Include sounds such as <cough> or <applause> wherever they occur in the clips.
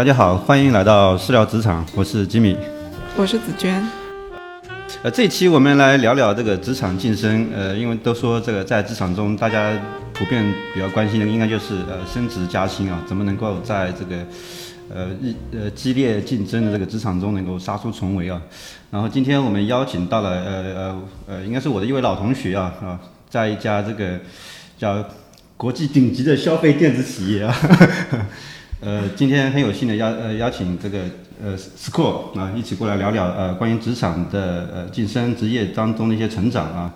大家好，欢迎来到私聊职场，我是吉米。我是紫娟。呃，这期我们来聊聊这个职场晋升。呃，因为都说这个在职场中，大家普遍比较关心的，应该就是呃升职加薪啊，怎么能够在这个呃日呃激烈竞争的这个职场中能够杀出重围啊？然后今天我们邀请到了呃呃呃，应该是我的一位老同学啊啊，在一家这个叫国际顶级的消费电子企业啊。呃，今天很有幸的邀呃邀请这个呃 Score 啊一起过来聊聊呃关于职场的呃晋升职业当中的一些成长啊，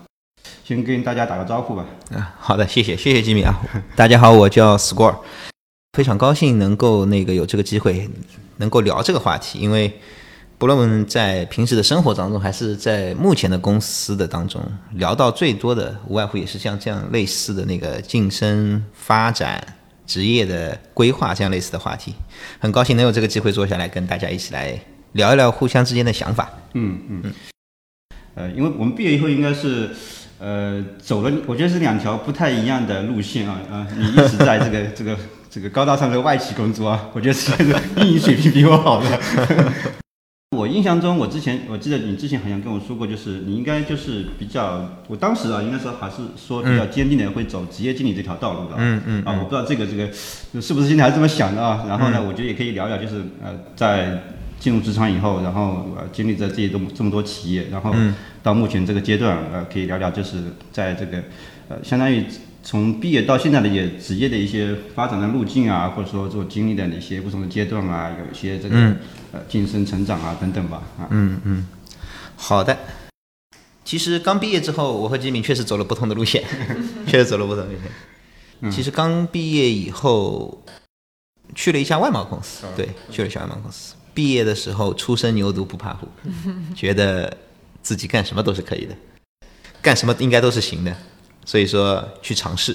先跟大家打个招呼吧。啊，好的，谢谢谢谢吉米啊，<laughs> 大家好，我叫 Score，非常高兴能够那个有这个机会能够聊这个话题，因为不论在平时的生活当中，还是在目前的公司的当中，聊到最多的无外乎也是像这样类似的那个晋升发展。职业的规划这样类似的话题，很高兴能有这个机会坐下来跟大家一起来聊一聊互相之间的想法。嗯嗯嗯。呃，因为我们毕业以后应该是，呃，走了，我觉得是两条不太一样的路线啊啊！你一直在这个 <laughs> 这个这个高大上的外企工作啊，我觉得是英语水平比我好的。我印象中，我之前我记得你之前好像跟我说过，就是你应该就是比较，我当时啊，应该说还是说比较坚定的会走职业经理这条道路的。嗯嗯。啊，我不知道这个这个是不是现在还是这么想的啊？然后呢，我觉得也可以聊聊，就是呃，在进入职场以后，然后呃经历着这些这么这么多企业，然后到目前这个阶段，呃，可以聊聊就是在这个呃，相当于。从毕业到现在的也职业的一些发展的路径啊，或者说做经历的哪些不同的阶段啊，有一些这个呃晋升成长啊等等吧啊。嗯嗯，好的。其实刚毕业之后，我和吉敏确实走了不同的路线，<laughs> 确实走了不同的路线。<laughs> 其实刚毕业以后，去了一家外贸公司，对，去了一家外贸公司。毕业的时候初生牛犊不怕虎，<laughs> 觉得自己干什么都是可以的，干什么应该都是行的。所以说去尝试，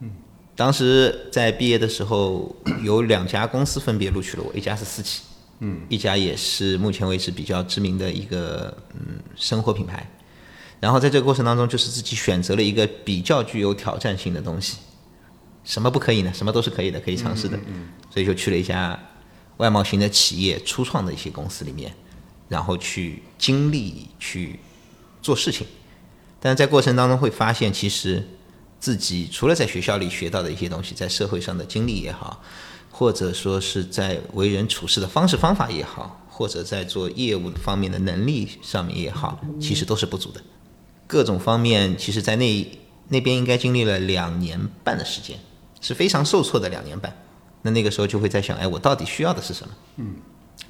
嗯，当时在毕业的时候，有两家公司分别录取了我，一家是私企，嗯，一家也是目前为止比较知名的一个嗯生活品牌，然后在这个过程当中，就是自己选择了一个比较具有挑战性的东西，什么不可以呢？什么都是可以的，可以尝试的，嗯，所以就去了一家外贸型的企业初创的一些公司里面，然后去经历去做事情。但是在过程当中会发现，其实自己除了在学校里学到的一些东西，在社会上的经历也好，或者说是在为人处事的方式方法也好，或者在做业务方面的能力上面也好，其实都是不足的。各种方面，其实在那那边应该经历了两年半的时间，是非常受挫的两年半。那那个时候就会在想，哎，我到底需要的是什么？嗯，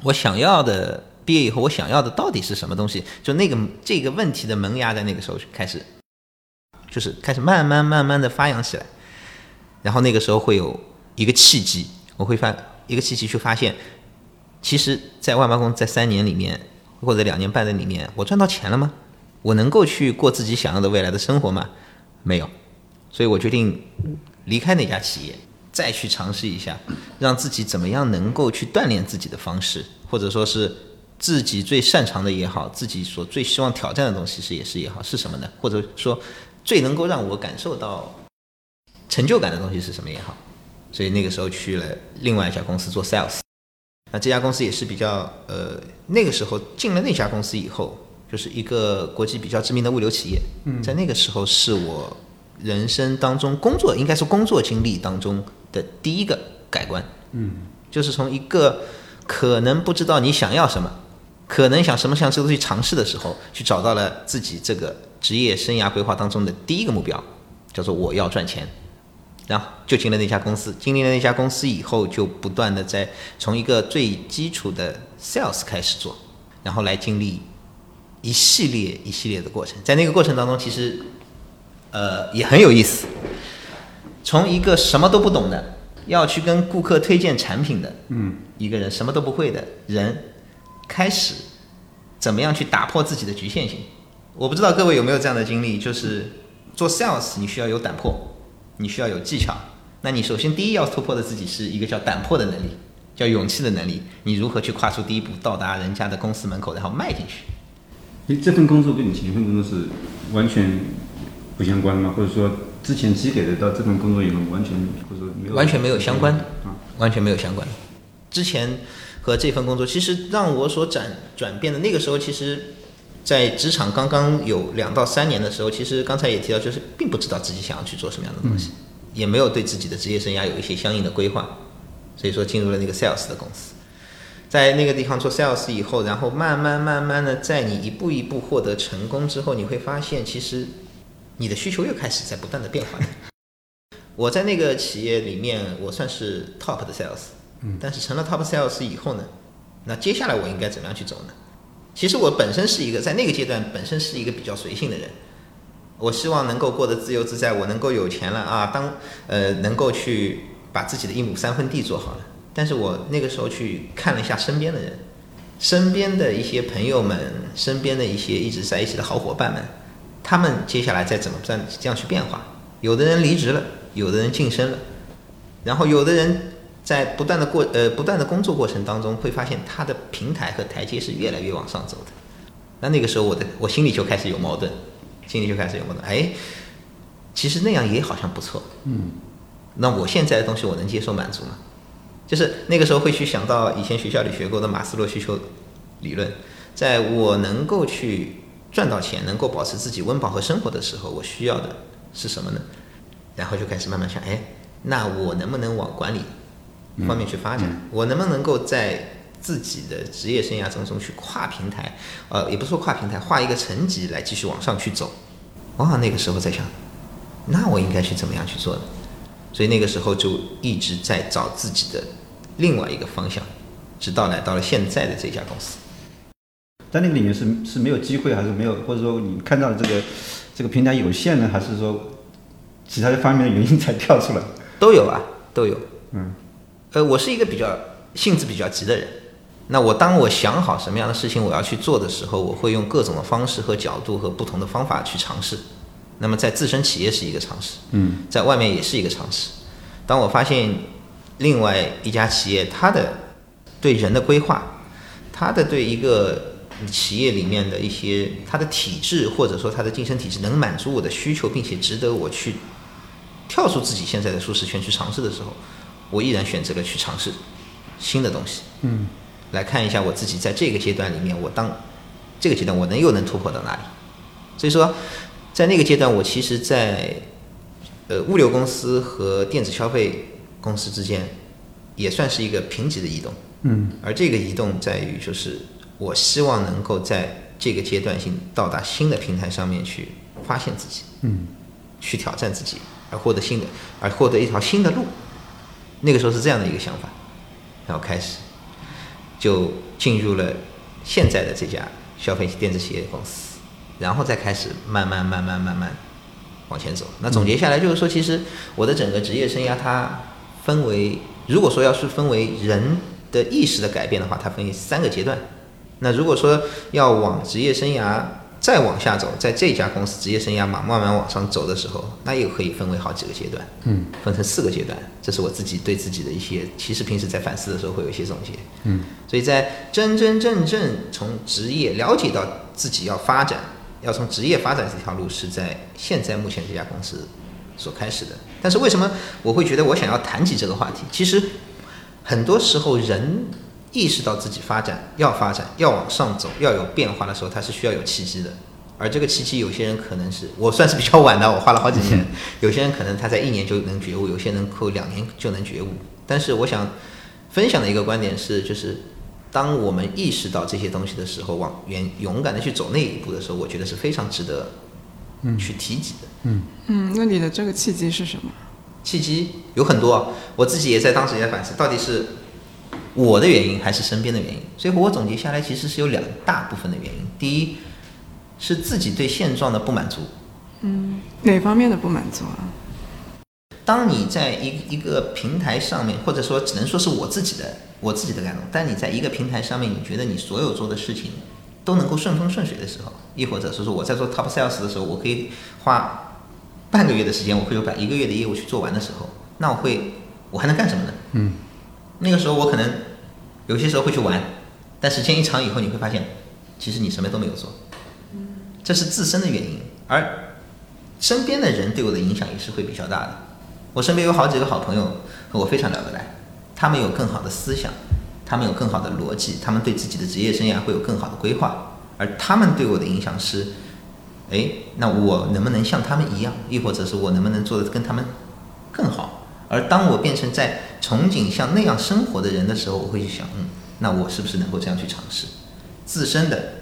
我想要的。毕业以后，我想要的到底是什么东西？就那个这个问题的萌芽，在那个时候开始，就是开始慢慢慢慢的发扬起来。然后那个时候会有一个契机，我会发一个契机，去发现，其实，在外贸公在三年里面或者两年半的里面，我赚到钱了吗？我能够去过自己想要的未来的生活吗？没有。所以我决定离开那家企业，再去尝试一下，让自己怎么样能够去锻炼自己的方式，或者说是。自己最擅长的也好，自己所最希望挑战的东西是也是也好，是什么呢？或者说最能够让我感受到成就感的东西是什么也好？所以那个时候去了另外一家公司做 sales。那这家公司也是比较呃，那个时候进了那家公司以后，就是一个国际比较知名的物流企业。在那个时候是我人生当中工作应该是工作经历当中的第一个改观。嗯，就是从一个可能不知道你想要什么。可能想什么想这个东西尝试的时候，去找到了自己这个职业生涯规划当中的第一个目标，叫做我要赚钱，然后就进了那家公司。经历了那家公司以后，就不断的在从一个最基础的 sales 开始做，然后来经历一系列一系列的过程。在那个过程当中，其实呃也很有意思。从一个什么都不懂的，要去跟顾客推荐产品的，嗯，一个人什么都不会的人。开始怎么样去打破自己的局限性？我不知道各位有没有这样的经历，就是做 sales 你需要有胆魄，你需要有技巧。那你首先第一要突破的自己是一个叫胆魄的能力，叫勇气的能力。你如何去跨出第一步，到达人家的公司门口，然后迈进去？你这份工作跟你前一份工作是完全不相关吗？或者说之前积累的到这份工作以后完全或者说没有？完全没有相关啊，完全没有相关。之前和这份工作，其实让我所转转变的那个时候，其实，在职场刚刚有两到三年的时候，其实刚才也提到，就是并不知道自己想要去做什么样的东西，也没有对自己的职业生涯有一些相应的规划，所以说进入了那个 sales 的公司。在那个地方做 sales 以后，然后慢慢慢慢的，在你一步一步获得成功之后，你会发现，其实你的需求又开始在不断的变化。<laughs> 我在那个企业里面，我算是 top 的 sales，但是成了 top sales 以后呢，那接下来我应该怎么样去走呢？其实我本身是一个在那个阶段本身是一个比较随性的人，我希望能够过得自由自在，我能够有钱了啊，当呃能够去把自己的一亩三分地做好了。但是我那个时候去看了一下身边的人，身边的一些朋友们，身边的一些一直在一起的好伙伴们，他们接下来再怎么这样这样去变化？有的人离职了，有的人晋升了，然后有的人在不断的过呃不断的工作过程当中，会发现他的平台和台阶是越来越往上走的。那那个时候我的我心里就开始有矛盾，心里就开始有矛盾。哎，其实那样也好像不错。嗯，那我现在的东西我能接受满足吗？就是那个时候会去想到以前学校里学过的马斯洛需求理论，在我能够去赚到钱，能够保持自己温饱和生活的时候，我需要的是什么呢？然后就开始慢慢想，哎，那我能不能往管理方面去发展？我能不能够在自己的职业生涯当中去跨平台？呃，也不是说跨平台，画一个层级来继续往上去走。哇，那个时候在想，那我应该去怎么样去做呢？所以那个时候就一直在找自己的另外一个方向，直到来到了现在的这家公司。在那个里面是是没有机会，还是没有，或者说你看到的这个这个平台有限呢，还是说其他的方面的原因才跳出来？都有啊，都有。嗯，呃，我是一个比较性子比较急的人。那我当我想好什么样的事情我要去做的时候，我会用各种的方式和角度和不同的方法去尝试。那么在自身企业是一个尝试，嗯，在外面也是一个尝试。当我发现另外一家企业它的对人的规划，它的对一个企业里面的一些它的体制或者说它的晋升体制能满足我的需求，并且值得我去跳出自己现在的舒适圈去尝试的时候，我依然选择了去尝试新的东西。嗯，来看一下我自己在这个阶段里面，我当这个阶段我能又能突破到哪里？所以说。在那个阶段，我其实，在呃物流公司和电子消费公司之间，也算是一个平级的移动。嗯。而这个移动在于，就是我希望能够在这个阶段性到达新的平台上面去发现自己。嗯。去挑战自己，而获得新的，而获得一条新的路。那个时候是这样的一个想法，然后开始就进入了现在的这家消费电子企业公司。然后再开始慢慢慢慢慢慢往前走。那总结下来就是说，其实我的整个职业生涯它分为，如果说要是分为人的意识的改变的话，它分为三个阶段。那如果说要往职业生涯再往下走，在这家公司职业生涯嘛慢慢往上走的时候，那又可以分为好几个阶段。嗯，分成四个阶段。这是我自己对自己的一些，其实平时在反思的时候会有一些总结。嗯，所以在真真正正从职业了解到自己要发展。要从职业发展这条路是在现在目前这家公司所开始的，但是为什么我会觉得我想要谈起这个话题？其实很多时候人意识到自己发展要发展要往上走要有变化的时候，他是需要有契机的。而这个契机，有些人可能是我算是比较晚的，我花了好几年；<laughs> 有些人可能他在一年就能觉悟，有些人扣两年就能觉悟。但是我想分享的一个观点是，就是。当我们意识到这些东西的时候，往勇勇敢的去走那一步的时候，我觉得是非常值得，嗯，去提及的。嗯嗯，那你的这个契机是什么？契机有很多，我自己也在当时也在反思，到底是我的原因还是身边的原因？所以我总结下来，其实是有两大部分的原因。第一，是自己对现状的不满足。嗯，哪方面的不满足啊？当你在一一个平台上面，或者说只能说是我自己的我自己的感动，但你在一个平台上面，你觉得你所有做的事情都能够顺风顺水的时候，亦或者是说我在做 top sales 的时候，我可以花半个月的时间，我可以把一个月的业务去做完的时候，那我会我还能干什么呢？嗯，那个时候我可能有些时候会去玩，但时间一长以后，你会发现其实你什么都没有做，这是自身的原因，而身边的人对我的影响也是会比较大的。我身边有好几个好朋友和我非常聊得来，他们有更好的思想，他们有更好的逻辑，他们对自己的职业生涯会有更好的规划，而他们对我的影响是，哎，那我能不能像他们一样，亦或者是我能不能做的跟他们更好？而当我变成在憧憬像那样生活的人的时候，我会去想，嗯，那我是不是能够这样去尝试？自身的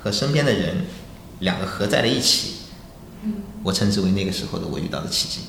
和身边的人两个合在了一起，我称之为那个时候的我遇到的奇迹。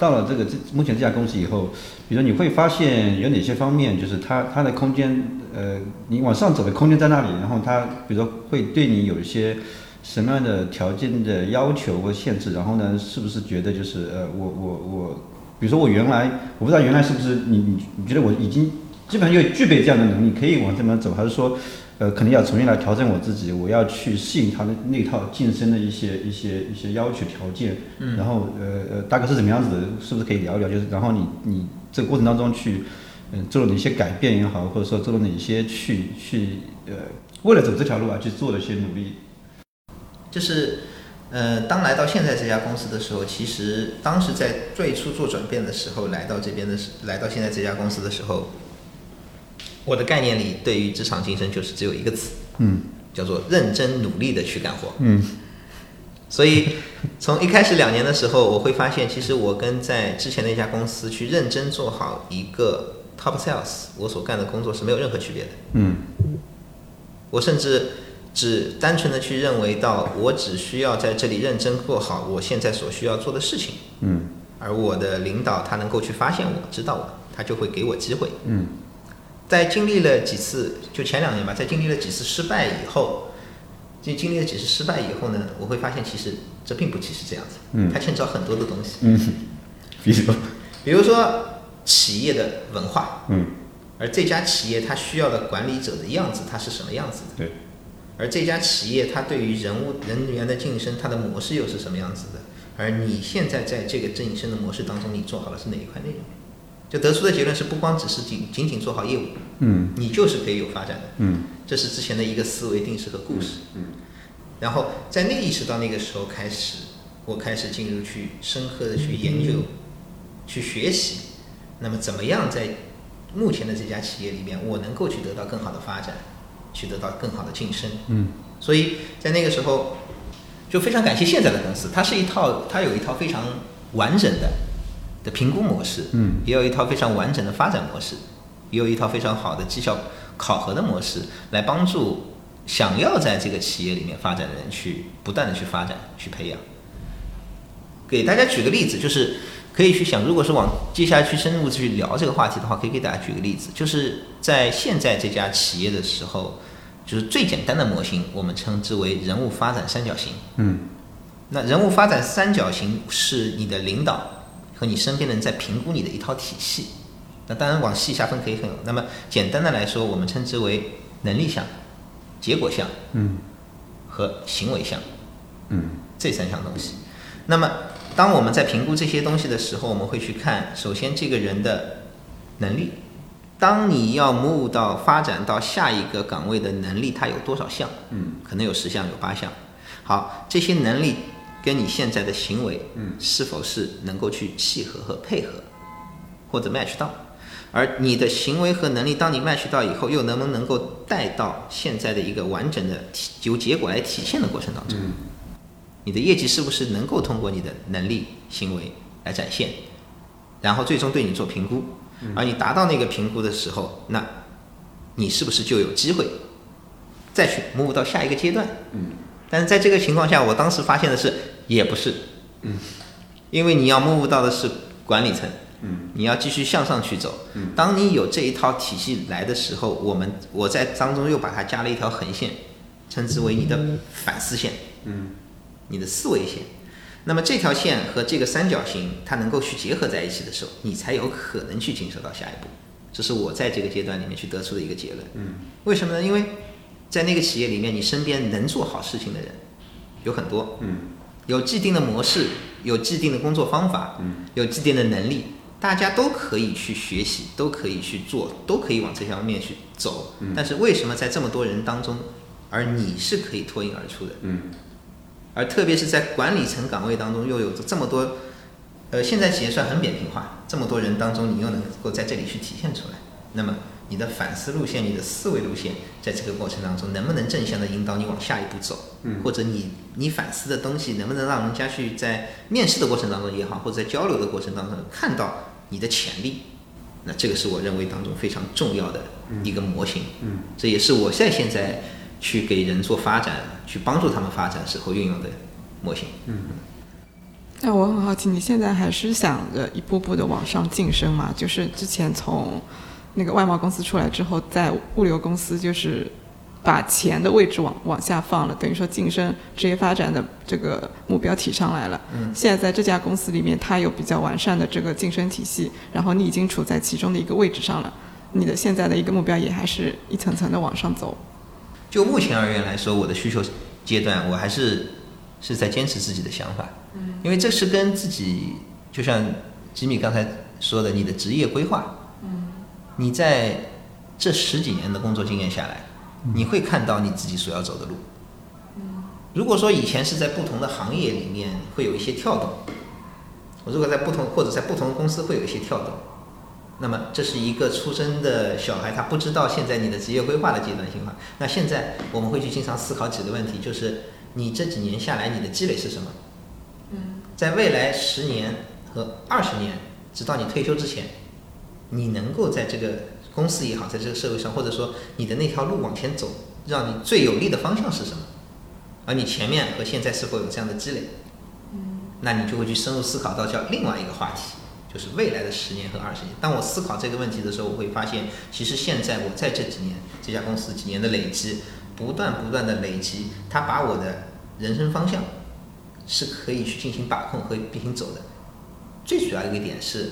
到了这个这目前这家公司以后，比如说你会发现有哪些方面，就是它它的空间，呃，你往上走的空间在那里，然后它比如说会对你有一些什么样的条件的要求或限制，然后呢，是不是觉得就是呃，我我我，比如说我原来我不知道原来是不是你你你觉得我已经基本上就具备这样的能力，可以往这边走，还是说？呃，可能要重新来调整我自己，我要去适应他的那套晋升的一些一些一些要求条件，嗯，然后呃呃，大概是怎么样子的？是不是可以聊一聊？就是然后你你这个过程当中去，嗯，做了哪些改变也好，或者说做了哪些去去呃，为了走这条路啊去做了一些努力。就是呃，当来到现在这家公司的时候，其实当时在最初做转变的时候，来到这边的时，来到现在这家公司的时候。我的概念里，对于职场晋升就是只有一个词，嗯，叫做认真努力的去干活，嗯。所以从一开始两年的时候，我会发现，其实我跟在之前那家公司去认真做好一个 top sales，我所干的工作是没有任何区别的，嗯。我甚至只单纯的去认为到，我只需要在这里认真做好我现在所需要做的事情，嗯。而我的领导他能够去发现我知道我，他就会给我机会，嗯。在经历了几次，就前两年吧，在经历了几次失败以后，就经历了几次失败以后呢，我会发现其实这并不只是这样子，嗯，它牵扯很多的东西，嗯，比如，比如说企业的文化，嗯，而这家企业它需要的管理者的样子，它是什么样子的？对，而这家企业它对于人物人员的晋升，它的模式又是什么样子的？而你现在在这个晋升的模式当中，你做好了是哪一块内容？就得出的结论是，不光只是仅仅仅做好业务，嗯，你就是可以有发展的，嗯，这是之前的一个思维定式和故事，嗯，然后在那意识到那个时候开始，我开始进入去深刻的去研究，去学习，那么怎么样在目前的这家企业里面，我能够去得到更好的发展，去得到更好的晋升，嗯，所以在那个时候，就非常感谢现在的公司，它是一套，它有一套非常完整的。的评估模式，嗯，也有一套非常完整的发展模式，也有一套非常好的绩效考核的模式，来帮助想要在这个企业里面发展的人去不断的去发展、去培养。给大家举个例子，就是可以去想，如果是往接下来去深入去聊这个话题的话，可以给大家举个例子，就是在现在这家企业的时候，就是最简单的模型，我们称之为人物发展三角形。嗯，那人物发展三角形是你的领导。和你身边的人在评估你的一套体系，那当然往细下分可以很。那么简单的来说，我们称之为能力项、结果项，嗯，和行为项，嗯，这三项东西。那么当我们在评估这些东西的时候，我们会去看，首先这个人的能力，当你要 move 到发展到下一个岗位的能力，它有多少项？嗯，可能有十项，有八项。好，这些能力。跟你现在的行为，嗯，是否是能够去契合和配合，或者 match 到？而你的行为和能力，当你 match 到以后，又能不能够带到现在的一个完整的体由结果来体现的过程当中？嗯，你的业绩是不是能够通过你的能力行为来展现？然后最终对你做评估，而你达到那个评估的时候，那你是不是就有机会再去 move 到下一个阶段？嗯，但是在这个情况下，我当时发现的是。也不是，嗯，因为你要目到的是管理层，嗯，你要继续向上去走，嗯，当你有这一套体系来的时候，我们我在当中又把它加了一条横线，称之为你的反思线，嗯，你的思维线，那么这条线和这个三角形它能够去结合在一起的时候，你才有可能去进入到下一步，这是我在这个阶段里面去得出的一个结论，嗯，为什么呢？因为在那个企业里面，你身边能做好事情的人有很多，嗯。有既定的模式，有既定的工作方法，嗯，有既定的能力，大家都可以去学习，都可以去做，都可以往这方面去走。嗯，但是为什么在这么多人当中，而你是可以脱颖而出的？嗯，而特别是在管理层岗位当中，又有着这么多，呃，现在企业算很扁平化，这么多人当中，你又能够在这里去体现出来，那么你的反思路线、你的思维路线，在这个过程当中能不能正向的引导你往下一步走？嗯，或者你你反思的东西能不能让人家去在面试的过程当中也好，或者在交流的过程当中看到你的潜力？那这个是我认为当中非常重要的一个模型。嗯，这也是我在现在去给人做发展、去帮助他们发展时候运用的模型。嗯。那我很好奇，你现在还是想着一步步的往上晋升吗？就是之前从那个外贸公司出来之后，在物流公司就是把钱的位置往往下放了，等于说晋升职业发展的这个目标提上来了。嗯。现在在这家公司里面，它有比较完善的这个晋升体系，然后你已经处在其中的一个位置上了，你的现在的一个目标也还是一层层的往上走。就目前而言来说，我的需求阶段，我还是是在坚持自己的想法。因为这是跟自己，就像吉米刚才说的，你的职业规划，嗯，你在这十几年的工作经验下来，你会看到你自己所要走的路。嗯，如果说以前是在不同的行业里面会有一些跳动，我如果在不同或者在不同的公司会有一些跳动，那么这是一个出生的小孩，他不知道现在你的职业规划的阶段性化。那现在我们会去经常思考几个问题，就是你这几年下来你的积累是什么？在未来十年和二十年，直到你退休之前，你能够在这个公司也好，在这个社会上，或者说你的那条路往前走，让你最有利的方向是什么？而你前面和现在是否有这样的积累？嗯，那你就会去深入思考到叫另外一个话题，就是未来的十年和二十年。当我思考这个问题的时候，我会发现，其实现在我在这几年这家公司几年的累积，不断不断的累积，它把我的人生方向。是可以去进行把控和并行走的。最主要一个点是，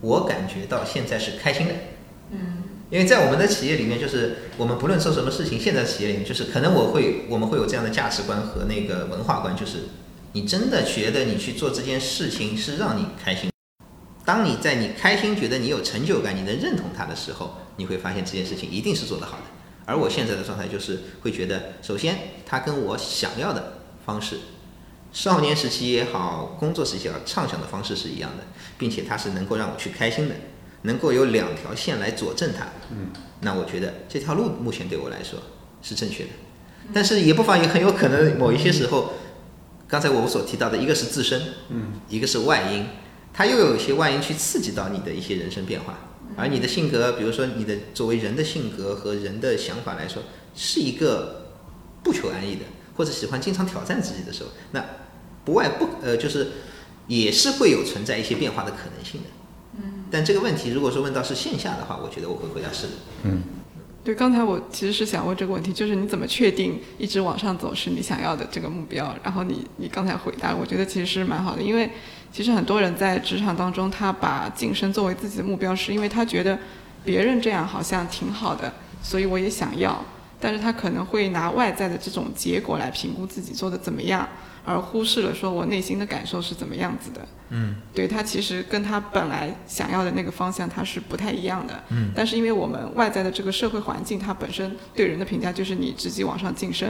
我感觉到现在是开心的。嗯。因为在我们的企业里面，就是我们不论做什么事情，现在企业里面就是可能我会我们会有这样的价值观和那个文化观，就是你真的觉得你去做这件事情是让你开心。当你在你开心、觉得你有成就感、你能认同它的时候，你会发现这件事情一定是做得好的。而我现在的状态就是会觉得，首先它跟我想要的方式。少年时期也好，工作时期也好，畅想的方式是一样的，并且它是能够让我去开心的，能够有两条线来佐证它。嗯，那我觉得这条路目前对我来说是正确的，但是也不妨也很有可能某一些时候，刚才我所提到的一个是自身，嗯，一个是外因，它又有一些外因去刺激到你的一些人生变化，而你的性格，比如说你的作为人的性格和人的想法来说，是一个不求安逸的，或者喜欢经常挑战自己的时候，那。不外不呃，就是也是会有存在一些变化的可能性的。嗯。但这个问题，如果说问到是线下的话，我觉得我会回答是的。嗯。对，刚才我其实是想问这个问题，就是你怎么确定一直往上走是你想要的这个目标？然后你你刚才回答，我觉得其实是蛮好的，因为其实很多人在职场当中，他把晋升作为自己的目标，是因为他觉得别人这样好像挺好的，所以我也想要。但是他可能会拿外在的这种结果来评估自己做的怎么样。而忽视了说我内心的感受是怎么样子的，嗯，对他其实跟他本来想要的那个方向他是不太一样的，嗯，但是因为我们外在的这个社会环境，它本身对人的评价就是你直接往上晋升，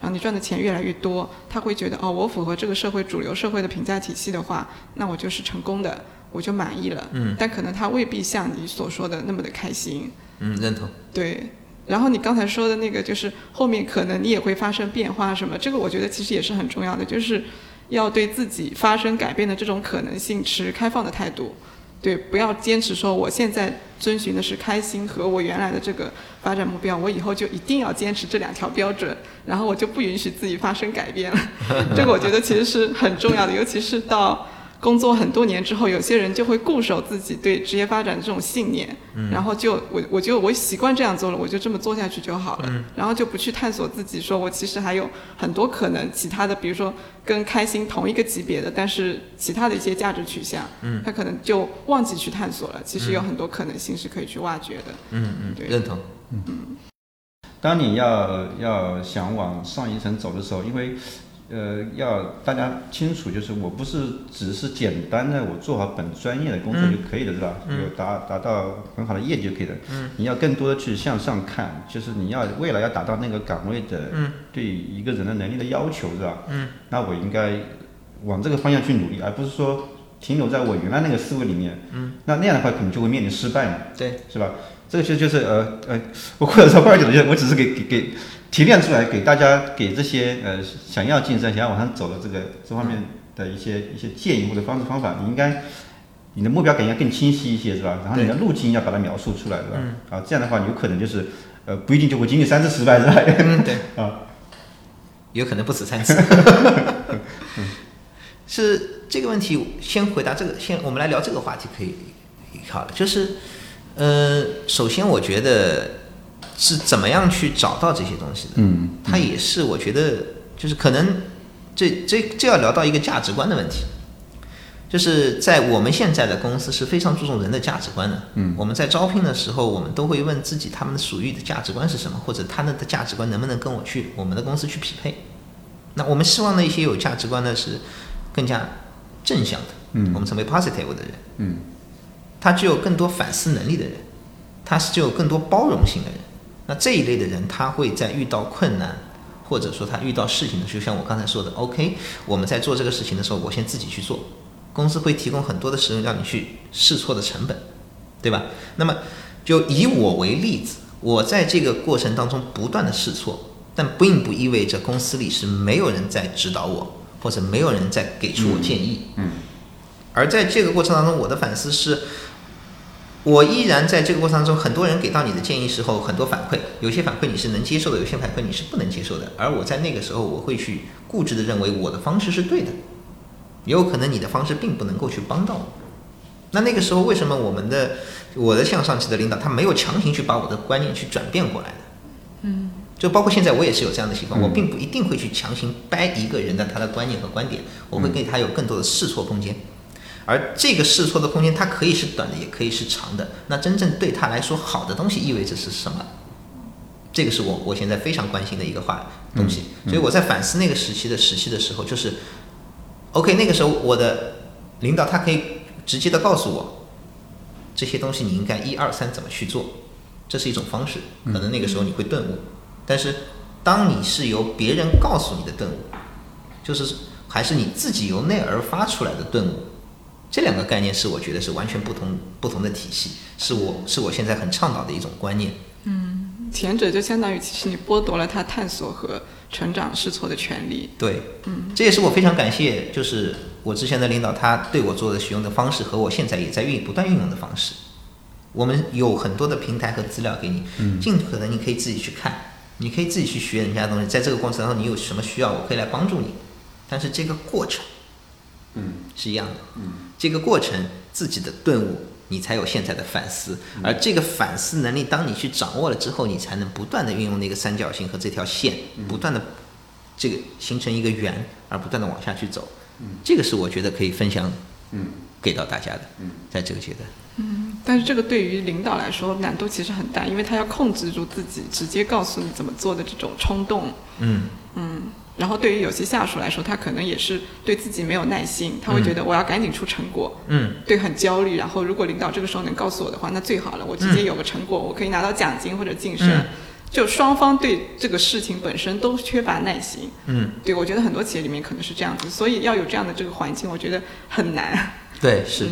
然后你赚的钱越来越多，他会觉得哦，我符合这个社会主流社会的评价体系的话，那我就是成功的，我就满意了，嗯，但可能他未必像你所说的那么的开心，嗯，认同，对。然后你刚才说的那个，就是后面可能你也会发生变化什么，这个我觉得其实也是很重要的，就是要对自己发生改变的这种可能性持开放的态度，对，不要坚持说我现在遵循的是开心和我原来的这个发展目标，我以后就一定要坚持这两条标准，然后我就不允许自己发生改变了，<laughs> 这个我觉得其实是很重要的，尤其是到。工作很多年之后，有些人就会固守自己对职业发展的这种信念，然后就我我就我习惯这样做了，我就这么做下去就好了，然后就不去探索自己，说我其实还有很多可能，其他的，比如说跟开心同一个级别的，但是其他的一些价值取向，他可能就忘记去探索了。其实有很多可能性是可以去挖掘的。嗯嗯，对，认同。嗯，当你要要想往上一层走的时候，因为。呃，要大家清楚，就是我不是只是简单的我做好本专业的工作就可以了，是吧？有达达到很好的业绩就可以了。嗯。你要更多的去向上看，就是你要未来要达到那个岗位的对一个人的能力的要求，是吧？嗯。那我应该往这个方向去努力，而不是说停留在我原来那个思维里面，嗯，那那样的话可能就会面临失败嘛，对，是吧？这个其实就是呃呃，我或者说换个角度，就是我只是给给给提炼出来给大家给这些呃想要晋升、想要往上走的这个这方面的一些一些建议或者方式方法，你应该你的目标感应该更清晰一些，是吧？然后你的路径要把它描述出来，是吧？啊，这样的话有可能就是呃不一定就会经历三次失败，是吧？嗯，对，<laughs> 啊，有可能不止三次。<laughs> 是这个问题，先回答这个，先我们来聊这个话题可以好了，就是呃，首先我觉得是怎么样去找到这些东西的，嗯，它也是我觉得就是可能这这这要聊到一个价值观的问题。就是在我们现在的公司是非常注重人的价值观的。嗯，我们在招聘的时候，我们都会问自己他们的属于的价值观是什么，或者他们的价值观能不能跟我去我们的公司去匹配。那我们希望的一些有价值观的是更加正向的，嗯我们称为 positive 的人，嗯，他具有更多反思能力的人，他是具有更多包容性的人。那这一类的人，他会在遇到困难，或者说他遇到事情的时候，就像我刚才说的，OK，我们在做这个事情的时候，我先自己去做，公司会提供很多的时间让你去试错的成本，对吧？那么就以我为例子，我在这个过程当中不断的试错，但并不意味着公司里是没有人在指导我，或者没有人在给出我建议。嗯，而在这个过程当中，我的反思是，我依然在这个过程当中，很多人给到你的建议时候，很多反馈，有些反馈你是能接受的，有些反馈你是不能接受的。而我在那个时候，我会去固执的认为我的方式是对的，也有可能你的方式并不能够去帮到我。那那个时候，为什么我们的我的向上级的领导他没有强行去把我的观念去转变过来呢？嗯，就包括现在我也是有这样的情况，我并不一定会去强行掰一个人的他的观念和观点，我会给他有更多的试错空间。而这个试错的空间，它可以是短的，也可以是长的。那真正对他来说好的东西意味着是什么？这个是我我现在非常关心的一个话东西。所以我在反思那个时期的时期的时候，就是，OK，那个时候我的领导他可以直接的告诉我，这些东西你应该一二三怎么去做，这是一种方式。可能那个时候你会顿悟，但是当你是由别人告诉你的顿悟，就是还是你自己由内而发出来的顿悟。这两个概念是我觉得是完全不同不同的体系，是我是我现在很倡导的一种观念。嗯前者就相当于其实你剥夺了他探索和成长试错的权利。对，嗯，这也是我非常感谢，就是我之前的领导他对我做的使用的方式和我现在也在运不断运用的方式。我们有很多的平台和资料给你，尽可能你可以自己去看，你可以自己去学人家的东西。在这个过程当中，你有什么需要，我可以来帮助你。但是这个过程，嗯，是一样的，嗯，这个过程自己的顿悟，你才有现在的反思。而这个反思能力，当你去掌握了之后，你才能不断的运用那个三角形和这条线，不断的这个形成一个圆，而不断的往下去走。嗯，这个是我觉得可以分享，嗯，给到大家的。嗯，在这个阶段，嗯但是这个对于领导来说难度其实很大，因为他要控制住自己直接告诉你怎么做的这种冲动。嗯。嗯然后对于有些下属来说，他可能也是对自己没有耐心，他会觉得我要赶紧出成果，嗯对，很焦虑。然后如果领导这个时候能告诉我的话，那最好了，我直接有个成果，我可以拿到奖金或者晋升。嗯就双方对这个事情本身都缺乏耐心。嗯，对，我觉得很多企业里面可能是这样子，所以要有这样的这个环境，我觉得很难。对，是，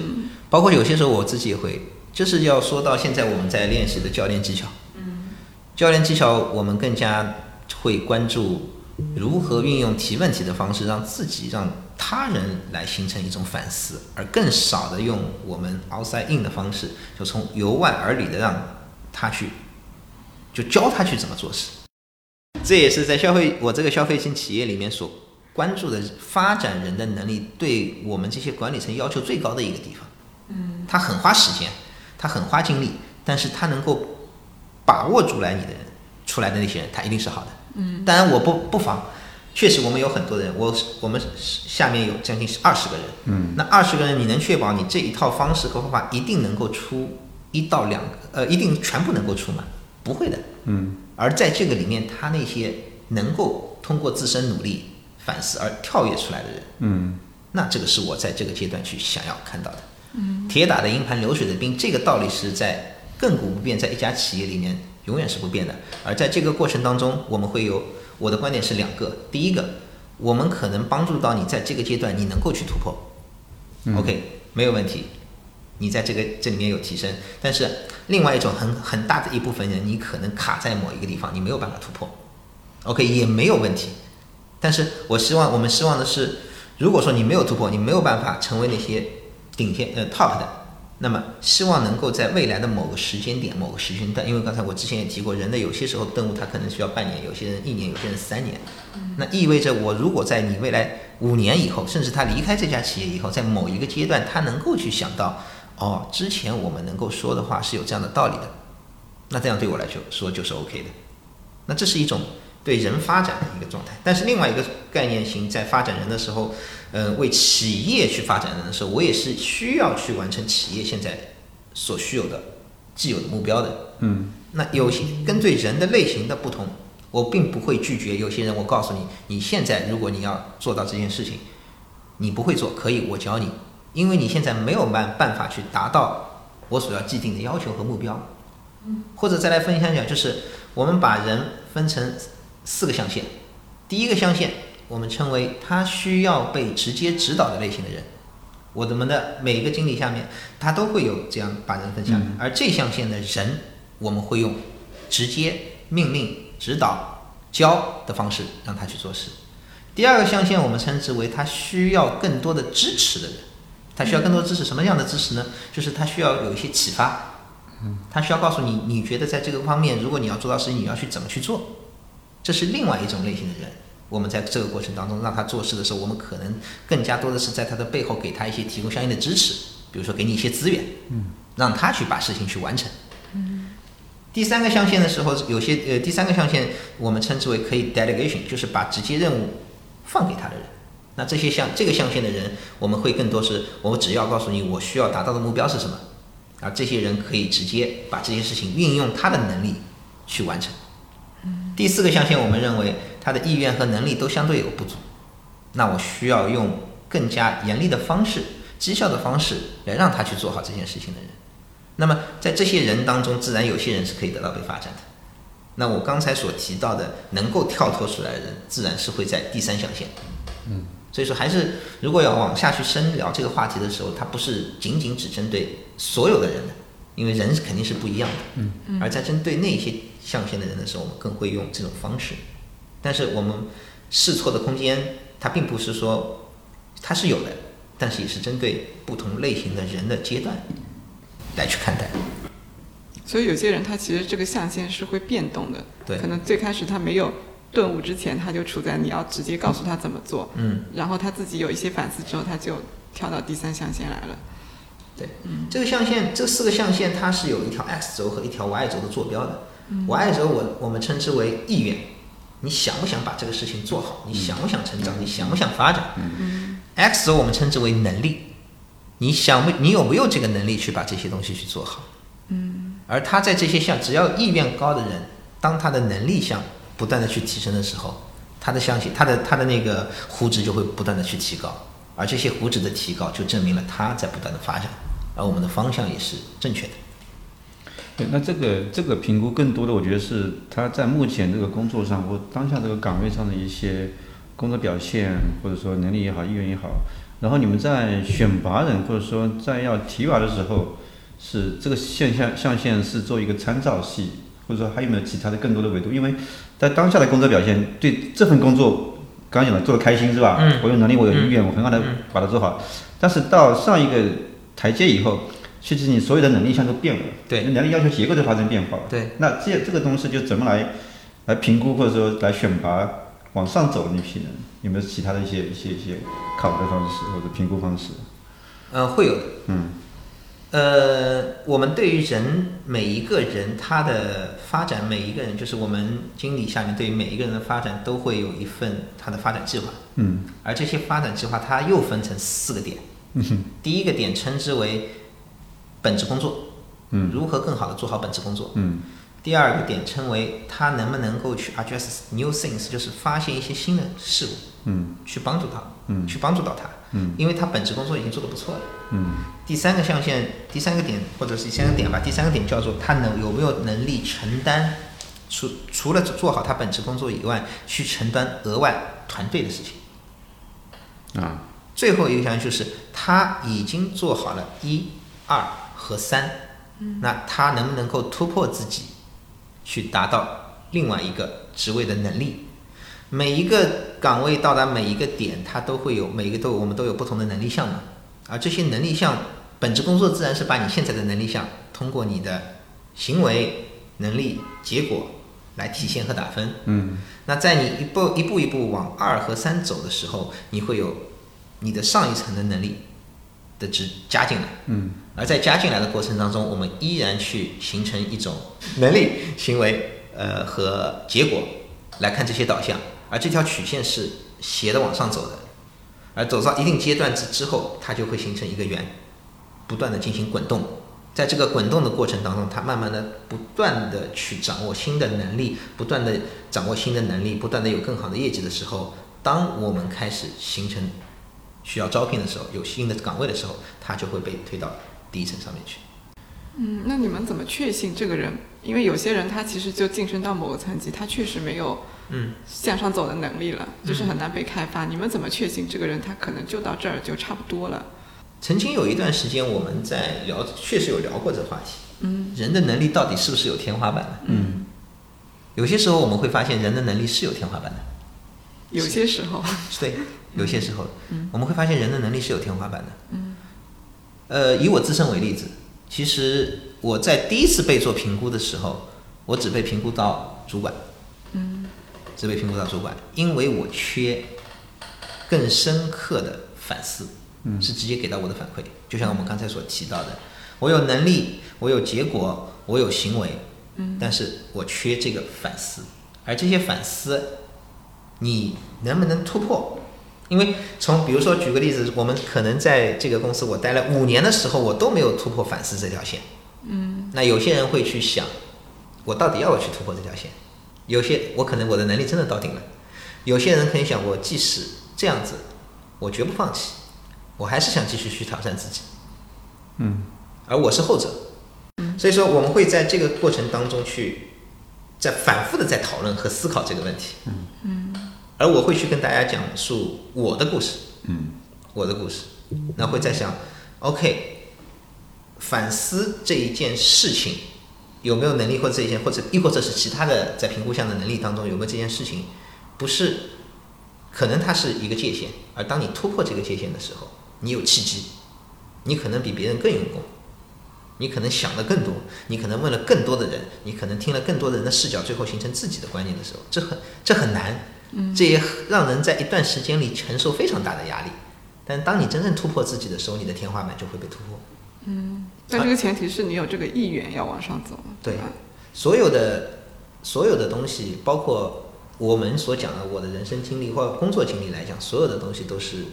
包括有些时候我自己也会，就是要说到现在我们在练习的教练技巧。嗯，教练技巧我们更加会关注如何运用提问题的方式，让自己让他人来形成一种反思，而更少的用我们 outside in 的方式，就从由外而里的让他去，就教他去怎么做事。这也是在消费我这个消费型企业里面所关注的发展人的能力，对我们这些管理层要求最高的一个地方。嗯，他很花时间，他很花精力，但是他能够把握住来你的人出来的那些人，他一定是好的。嗯，当然我不不妨，确实我们有很多人，我我们下面有将近是二十个人。嗯，那二十个人，你能确保你这一套方式和方法一定能够出一到两个，呃，一定全部能够出吗？不会的。嗯而在这个里面，他那些能够通过自身努力反思而跳跃出来的人，嗯那这个是我在这个阶段去想要看到的。嗯，铁打的营盘流水的兵，这个道理是在亘古不变，在一家企业里面永远是不变的。而在这个过程当中，我们会有我的观点是两个，第一个，我们可能帮助到你在这个阶段你能够去突破。OK，没有问题，你在这个这里面有提升。但是另外一种很很大的一部分人，你可能卡在某一个地方，你没有办法突破，OK 也没有问题。但是我希望我们希望的是，如果说你没有突破，你没有办法成为那些顶尖呃 top 的。那么，希望能够在未来的某个时间点、某个时间段，因为刚才我之前也提过，人的有些时候顿悟，他可能需要半年，有些人一年，有些人三年。那意味着，我如果在你未来五年以后，甚至他离开这家企业以后，在某一个阶段，他能够去想到，哦，之前我们能够说的话是有这样的道理的，那这样对我来说说就是 OK 的。那这是一种。对人发展的一个状态，但是另外一个概念型在发展人的时候，呃，为企业去发展人的时候，我也是需要去完成企业现在所需有的既有的目标的。嗯，那有些根据人的类型的不同，我并不会拒绝有些人。我告诉你，你现在如果你要做到这件事情，你不会做，可以我教你，因为你现在没有办办法去达到我所要既定的要求和目标。嗯，或者再来分享讲，就是我们把人分成。四个象限，第一个象限我们称为他需要被直接指导的类型的人。我们的每个经理下面，他都会有这样把人分下来，而这象限的人，我们会用直接命令、指导、教的方式让他去做事。第二个象限我们称之为他需要更多的支持的人，他需要更多支持，什么样的支持呢？就是他需要有一些启发，他需要告诉你，你觉得在这个方面，如果你要做到事情，你要去怎么去做。这是另外一种类型的人，我们在这个过程当中让他做事的时候，我们可能更加多的是在他的背后给他一些提供相应的支持，比如说给你一些资源，嗯，让他去把事情去完成。嗯，第三个象限的时候，有些呃，第三个象限我们称之为可以 delegation，就是把直接任务放给他的人。那这些象这个象限的人，我们会更多是，我只要告诉你我需要达到的目标是什么，而这些人可以直接把这些事情运用他的能力去完成。第四个象限，我们认为他的意愿和能力都相对有不足，那我需要用更加严厉的方式、绩效的方式来让他去做好这件事情的人。那么在这些人当中，自然有些人是可以得到被发展的。那我刚才所提到的能够跳脱出来的人，自然是会在第三象限。嗯，所以说还是如果要往下去深聊这个话题的时候，它不是仅仅只针对所有的人的，因为人肯定是不一样的。嗯，而在针对那些。象限的人的时候，我们更会用这种方式，但是我们试错的空间，它并不是说它是有的，但是也是针对不同类型的人的阶段来去看待。所以有些人他其实这个象限是会变动的，对，可能最开始他没有顿悟之前，他就处在你要直接告诉他怎么做，嗯，然后他自己有一些反思之后，他就跳到第三象限来了。对，嗯。这个象限，这四个象限它是有一条 X 轴和一条 Y 轴的坐标的。Y 轴我我们称之为意愿，你想不想把这个事情做好？你想不想成长？你想不想发展？X 轴我们称之为能力，你想不你有没有这个能力去把这些东西去做好？嗯，而他在这些项，只要意愿高的人，当他的能力项不断的去提升的时候，他的相信他的他的那个估值就会不断的去提高，而这些估值的提高就证明了他在不断的发展，而我们的方向也是正确的。对，那这个这个评估更多的，我觉得是他在目前这个工作上或当下这个岗位上的一些工作表现，或者说能力也好，意愿也好。然后你们在选拔人或者说在要提拔的时候，是这个现象象限是做一个参照系，或者说还有没有其他的更多的维度？因为在当下的工作表现，对这份工作刚讲了做的开心是吧？嗯。我有能力，我有意愿，我很好的把它做好。但是到上一个台阶以后。其实你所有的能力项都变了，对，能力要求结构都发生变化了，对。那这这个东西就怎么来来评估或者说来选拔往上走的那批人？有没有其他的一些一些一些考核方式或者评估方式？呃，会有的。嗯。呃，我们对于人每一个人他的发展，每一个人就是我们经理下面对于每一个人的发展都会有一份他的发展计划。嗯。而这些发展计划，它又分成四个点。嗯哼。第一个点称之为。本职工作，嗯，如何更好的做好本职工作，嗯，第二个点称为他能不能够去 address new things，就是发现一些新的事物，嗯，去帮助他，嗯，去帮助到他，嗯，因为他本职工作已经做得不错了，嗯，第三个象限，第三个点或者是第三个点吧，第三个点叫做他能有没有能力承担，除除了做好他本职工作以外，去承担额外团队的事情，啊，最后一个项就是他已经做好了一、二和三，那他能不能够突破自己，去达到另外一个职位的能力？每一个岗位到达每一个点，它都会有每一个都我们都有不同的能力项嘛，而这些能力项本职工作自然是把你现在的能力项通过你的行为能力结果来体现和打分。嗯那在你一步一步一步往二和三走的时候，你会有你的上一层的能力的值加进来，嗯。而在加进来的过程当中，我们依然去形成一种能力、行为呃和结果来看这些导向，而这条曲线是斜的往上走的，而走到一定阶段之之后，它就会形成一个圆，不断的进行滚动。在这个滚动的过程当中，它慢慢的不断的去掌握新的能力，不断的掌握新的能力，不断的有更好的业绩的时候，当我们开始形成需要招聘的时候，有新的岗位的时候，他就会被推到第一层上面去。嗯，那你们怎么确信这个人？因为有些人他其实就晋升到某个层级，他确实没有嗯向上走的能力了，就是很难被开发。你们怎么确信这个人他可能就到这儿就差不多了？曾经有一段时间我们在聊，确实有聊过这个话题。嗯，人的能力到底是不是有天花板的？嗯有些时候我们会发现人的能力是有天花板的。有些时候，对，有些时候，我们会发现人的能力是有天花板的。嗯，呃，以我自身为例子，其实我在第一次被做评估的时候，我只被评估到主管。嗯，只被评估到主管，因为我缺更深刻的反思，嗯，是直接给到我的反馈。就像我们刚才所提到的，我有能力，我有结果，我有行为，嗯，但是我缺这个反思，而这些反思你能不能突破？因为从比如说举个例子，我们可能在这个公司我待了五年的时候，我都没有突破反思这条线。嗯，那有些人会去想，我到底要不要去突破这条线？有些我可能我的能力真的到顶了，有些人可以想，我即使这样子，我绝不放弃，我还是想继续去挑战自己。嗯而我是后者，所以说我们会在这个过程当中去在反复的在讨论和思考这个问题。嗯嗯而我会去跟大家讲述我的故事，嗯。我的故事，那会在想，OK，反思这一件事情有没有能力，或者这一件，或者亦或者是其他的在评估项的能力当中有没有这件事情，不是，可能它是一个界限，而当你突破这个界限的时候，你有契机，你可能比别人更用功，你可能想的更多，你可能问了更多的人，你可能听了更多的人的视角，最后形成自己的观念的时候，这很这很难，这也让人在一段时间里承受非常大的压力。但当你真正突破自己的时候，你的天花板就会被突破。嗯但这个前提是你有这个意愿要往上走，对？所有的所有的东西，包括我们所讲的我的人生经历或者工作经历来讲，所有的东西都是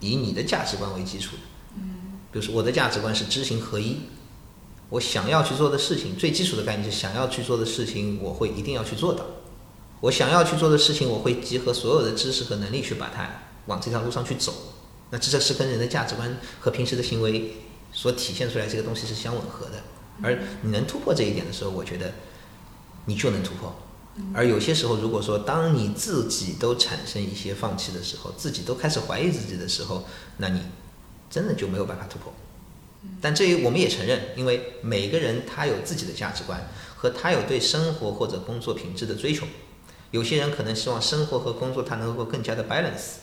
以你的价值观为基础的。嗯，比如说我的价值观是知行合一，我想要去做的事情，最基础的概念是想要去做的事情，我会一定要去做到。我想要去做的事情，我会集合所有的知识和能力去把它往这条路上去走。那这是跟人的价值观和平时的行为所体现出来这个东西是相吻合的。而你能突破这一点的时候，我觉得你就能突破。而有些时候，如果说当你自己都产生一些放弃的时候，自己都开始怀疑自己的时候，那你真的就没有办法突破。但这也我们也承认，因为每个人他有自己的价值观和他有对生活或者工作品质的追求。有些人可能希望生活和工作他能够更加的 balance，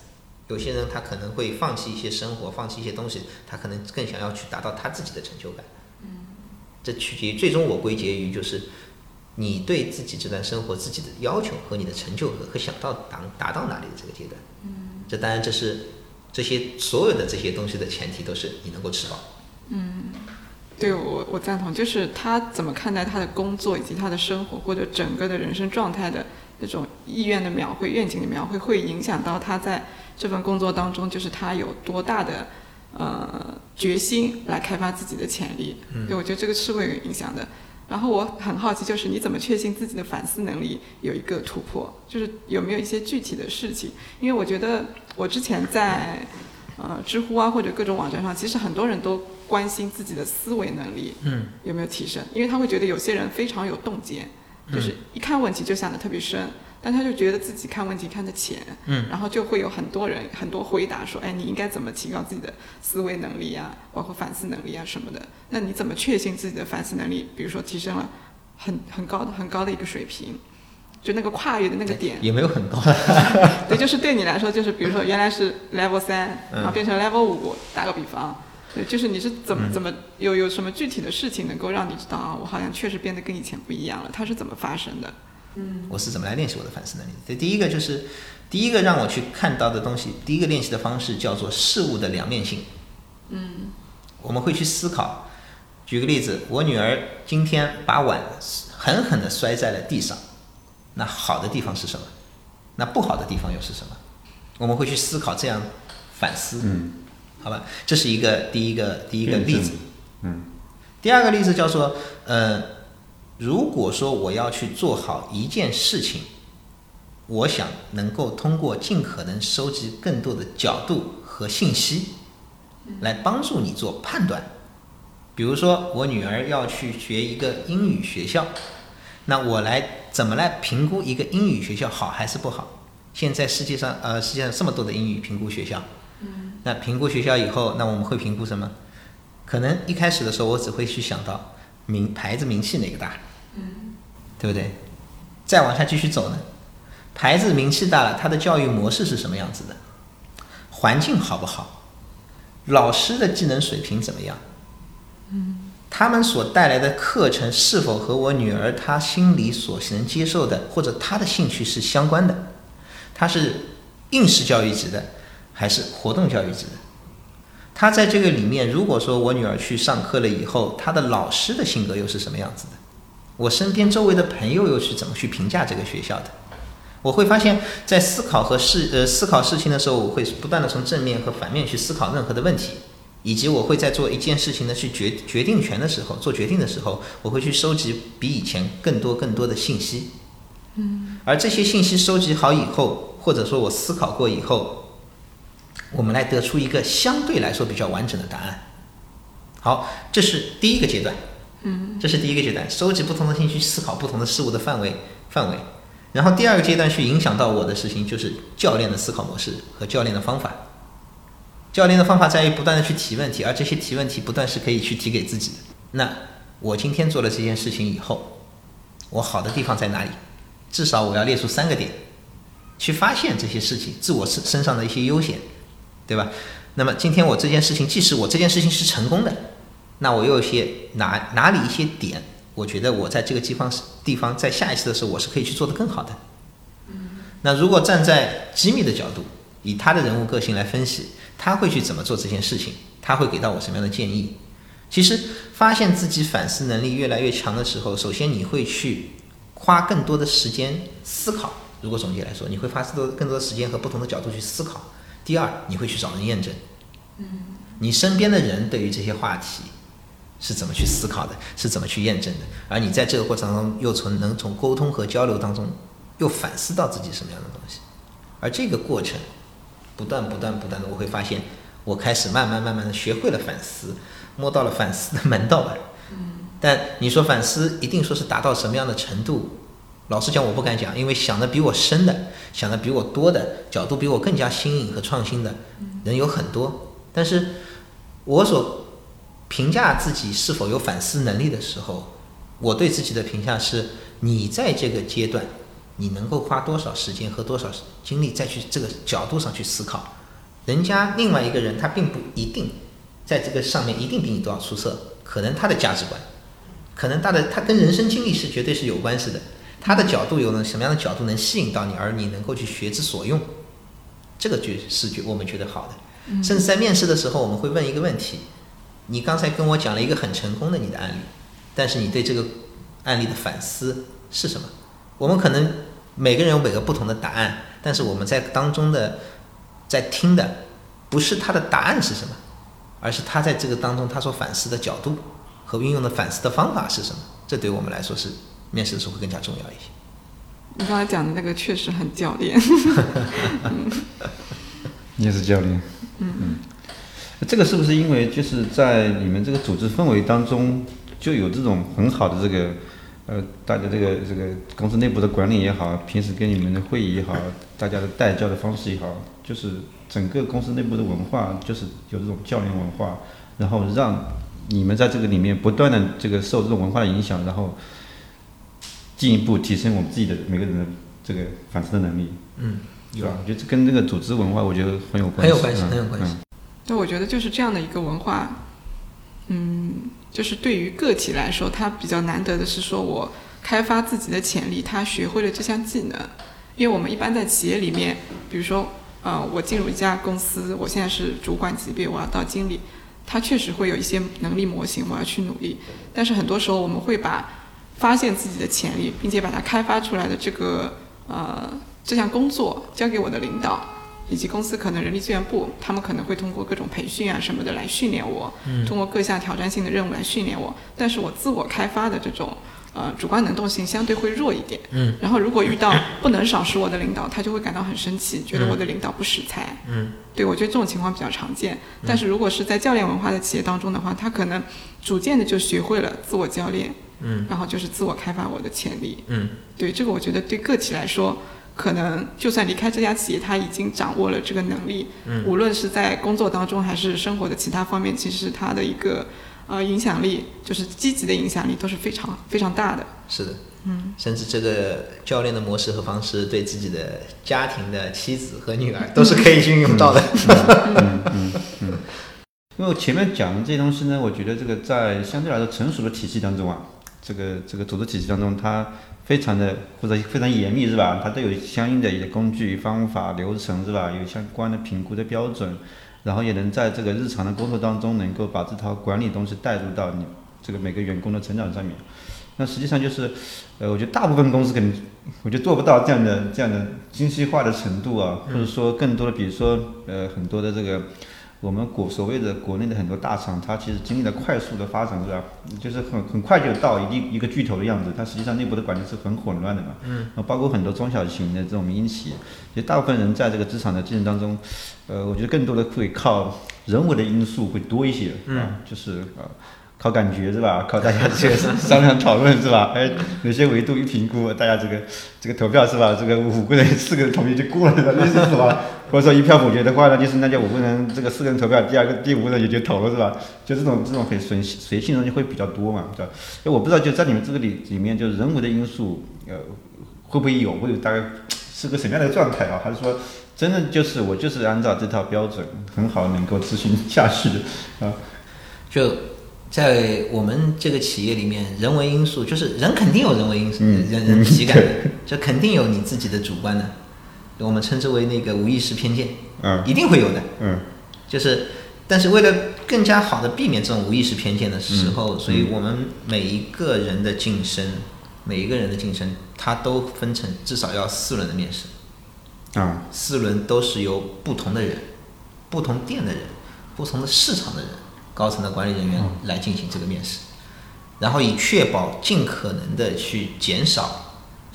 有些人他可能会放弃一些生活，放弃一些东西，他可能更想要去达到他自己的成就感。这取决于最终我归结于就是你对自己这段生活自己的要求和你的成就和和想到达达到哪里的这个阶段。嗯，这当然这是这些所有的这些东西的前提都是你能够吃饱。嗯对我我赞同，就是他怎么看待他的工作以及他的生活或者整个的人生状态的那种意愿的描绘、愿景的描绘，会影响到他在这份工作当中，就是他有多大的呃决心来开发自己的潜力。对，我觉得这个是会有影响的。然后我很好奇，就是你怎么确信自己的反思能力有一个突破？就是有没有一些具体的事情？因为我觉得我之前在呃知乎啊或者各种网站上，其实很多人都关心自己的思维能力，嗯，有没有提升？因为他会觉得有些人非常有洞见，就是一看问题就想得特别深，但他就觉得自己看问题看得浅，嗯，然后就会有很多人很多回答说，哎，你应该怎么提高自己的思维能力啊，包括反思能力啊什么的。那你怎么确信自己的反思能力，比如说提升了很很高的很高的一个水平？就那个跨越的那个点，也没有很高。<laughs> 对，就是对你来说，就是比如说原来是 level 三，然后变成 level 五，打个比方，对，就是你是怎么怎么有有什么具体的事情能够让你知道啊，我好像确实变得跟以前不一样了，它是怎么发生的？嗯，我是怎么来练习我的反思能力？这第一个就是第一个让我去看到的东西，第一个练习的方式叫做事物的两面性。嗯，我们会去思考。举个例子，我女儿今天把碗狠狠地摔在了地上。那好的地方是什么？那不好的地方又是什么？我们会去思考这样反思，嗯，好吧，这是一个第一个第一个例子，嗯，第二个例子叫做，呃，如果说我要去做好一件事情，我想能够通过尽可能收集更多的角度和信息，来帮助你做判断。比如说，我女儿要去学一个英语学校。那我来怎么来评估一个英语学校好还是不好？现在世界上呃世界上这么多的英语评估学校，那评估学校以后，那我们会评估什么？可能一开始的时候我只会去想到名牌子名气哪个大，嗯，对不对？再往下继续走呢，牌子名气大了，它的教育模式是什么样子的？环境好不好？老师的技能水平怎么样？嗯。他们所带来的课程是否和我女儿她心里所能接受的，或者她的兴趣是相关的？她是应试教育级的，还是活动教育制的？她在这个里面，如果说我女儿去上课了以后，她的老师的性格又是什么样子的？我身边周围的朋友又是怎么去评价这个学校的？我会发现，在思考和事呃思考事情的时候，我会不断的从正面和反面去思考任何的问题。以及我会在做一件事情的去决决定权的时候，做决定的时候，我会去收集比以前更多更多的信息。嗯，而这些信息收集好以后，或者说我思考过以后，我们来得出一个相对来说比较完整的答案。好，这是第一个阶段。嗯，这是第一个阶段，收集不同的信息，思考不同的事物的范围范围。然后第二个阶段去影响到我的事情，就是教练的思考模式和教练的方法。教练的方法在于不断的去提问题，而这些提问题不断是可以去提给自己的。那我今天做了这件事情以后，我好的地方在哪里？至少我要列出三个点，去发现这些事情自我身身上的一些优点，对吧？那么今天我这件事情，即使我这件事情是成功的，那我又有些哪哪里一些点，我觉得我在这个地方地方在下一次的时候我是可以去做得更好的。那如果站在机密的角度，以他的人物个性来分析。他会去怎么做这件事情？他会给到我什么样的建议？其实，发现自己反思能力越来越强的时候，首先你会去花更多的时间思考。如果总结来说，你会花更多更多时间和不同的角度去思考。第二，你会去找人验证。嗯，你身边的人对于这些话题是怎么去思考的？是怎么去验证的？而你在这个过程中又从能从沟通和交流当中又反思到自己什么样的东西？而这个过程。不断不断不断的，我会发现，我开始慢慢慢慢的学会了反思，摸到了反思的门道了。嗯。但你说反思一定说是达到什么样的程度？老实讲，我不敢讲，因为想的比我深的，想的比我多的，角度比我更加新颖和创新的人有很多。但是，我所评价自己是否有反思能力的时候，我对自己的评价是：你在这个阶段。你能够花多少时间和多少精力再去这个角度上去思考？人家另外一个人他并不一定在这个上面一定比你多少出色，可能他的价值观，可能他的他跟人生经历是绝对是有关系的。他的角度有了什么样的角度能吸引到你，而你能够去学之所用，这个就是觉我们觉得好的。甚至在面试的时候，我们会问一个问题：你刚才跟我讲了一个很成功的你的案例，但是你对这个案例的反思是什么？我们可能。每个人有每个不同的答案，但是我们在当中的在听的不是他的答案是什么，而是他在这个当中他所反思的角度和运用的反思的方法是什么。这对我们来说是面试的时候会更加重要一些。你刚才讲的那个确实很教练。<laughs> 你也是教练。嗯嗯。这个是不是因为就是在你们这个组织氛围当中就有这种很好的这个呃，大家这个这个公司内部的管理也好，平时跟你们的会议也好，大家的带教的方式也好，就是整个公司内部的文化，就是有这种教练文化，然后让你们在这个里面不断的这个受这种文化的影响，然后进一步提升我们自己的每个人的这个反思的能力。嗯，有吧？我觉得这跟这个组织文化，我觉得很有关系，很有关系，嗯很有关系。嗯，我觉得就是这样的一个文化，嗯，就是对于个体来说，它比较难得的是说我开发自己的潜力，他学会了这项技能。因为我们一般在企业里面，比如说，呃，我进入一家公司，我现在是主管级别，我要到经理，他确实会有一些能力模型，我要去努力。但是很多时候，我们会把发现自己的潜力，并且把它开发出来的这个呃这项工作交给我的领导，以及公司可能人力资源部，他们可能会通过各种培训啊什么的来训练我，通过各项挑战性的任务来训练我。但是我自我开发的这种呃主观能动性相对会弱一点。嗯。然后如果遇到不能赏识我的领导，他就会感到很生气，觉得我的领导不识才。嗯。对，我觉得这种情况比较常见。但是如果是在教练文化的企业当中的话，他可能逐渐的就学会了自我教练，嗯，然后就是自我开发我的潜力。嗯对，这个我觉得对个体来说，可能就算离开这家企业，他已经掌握了这个能力，嗯无论是在工作当中还是生活的其他方面，其实他的一个呃影响力，就是积极的影响力都是非常非常大的。是的，嗯，甚至这个教练的模式和方式，对自己的家庭的妻子和女儿都是可以运用到的。嗯嗯嗯因为我前面讲的这些东西呢，我觉得这个在相对来说成熟的体系当中啊，这个这个组织体系当中，它非常的或者非常严密是吧？它都有相应的一些工具、方法、流程是吧？有相关的评估的标准，然后也能在这个日常的工作当中，能够把这套管理东西带入到你这个每个员工的成长上面。那实际上就是，呃，我觉得大部分公司可能，我觉得做不到这样的这样的精细化的程度啊，或者说更多的，比如说，呃，很多的这个我们国所谓的国内的很多大厂，它其实经历了快速的发展，是吧？就是很很快就到一定一个巨头的样子，它实际上内部的管理是很混乱的嘛。嗯。包括很多中小型的这种民营企业，其实大部分人在这个职场的竞争当中，呃，我觉得更多的会靠人为的因素会多一些，啊，就是啊。靠感觉是吧？<laughs> 靠大家这个商量讨论是吧？哎，<laughs> 有些维度一评估，大家这个这个投票是吧？这个五个人四个人同意就过了是吧？类似是吧？或者说一票否决的话呢，就是那就五个人这个四个人投票，第二个第五个人也就投了是吧？就这种这种很随随性的东西会比较多嘛，对吧？哎，我不知道就在你们这个里里面，就是人为的因素，呃，会不会有？会有大概是个什么样的状态啊？还是说真的就是我就是按照这套标准很好能够执行下去的啊？就在我们这个企业里面，人为因素就是人肯定有人为因素，嗯人人体感的，就肯定有你自己的主观的，我们称之为那个无意识偏见，嗯。一定会有的。嗯。就是，但是为了更加好的避免这种无意识偏见的时候，所以我们每一个人的晋升，每一个人的晋升，它都分成至少要四轮的面试，啊。四轮都是由不同的人、不同店的人、不同的市场的人、高层的管理人员来进行这个面试，然后以确保尽可能的去减少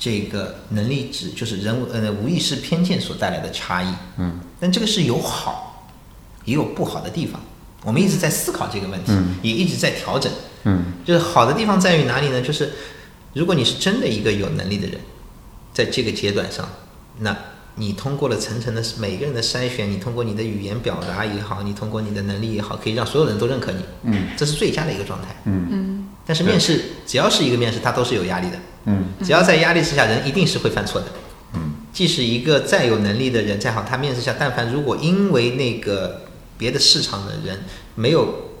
这个能力值，就是人呃无意识偏见所带来的差异。嗯，但这个是有好，也有不好的地方。我们一直在思考这个问题，嗯也一直在调整。嗯就是好的地方在于哪里呢？就是如果你是真的一个有能力的人，在这个阶段上，那你通过了层层的每个人的筛选，你通过你的语言表达也好，你通过你的能力也好，可以让所有人都认可你，嗯这是最佳的一个状态。嗯嗯但是面试只要是一个面试，它都是有压力的。嗯只要在压力之下，人一定是会犯错的。嗯，即使一个再有能力的人再好，他面试下，但凡如果因为那个别的市场的人没有，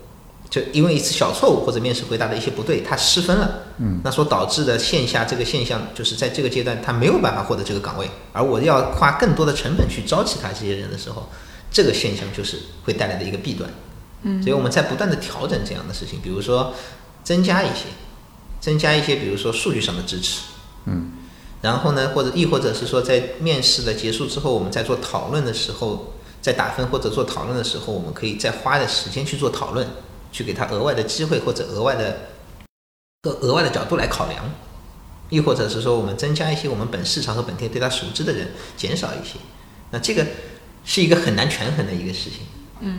就因为一次小错误或者面试回答的一些不对，他失分了，嗯，那所导致的线下这个现象，就是在这个阶段他没有办法获得这个岗位，而我要花更多的成本去招其他这些人的时候，这个现象就是会带来的一个弊端。嗯，所以我们在不断的调整这样的事情，比如说增加一些，增加一些，比如说数据上的支持，嗯然后呢，或者亦或者是说，在面试的结束之后，我们在做讨论的时候，在打分或者做讨论的时候，我们可以再花的时间去做讨论，去给他额外的机会或者额外的个额外的角度来考量，亦或者是说，我们增加一些我们本市场和本店对他熟知的人，减少一些。那这个是一个很难权衡的一个事情。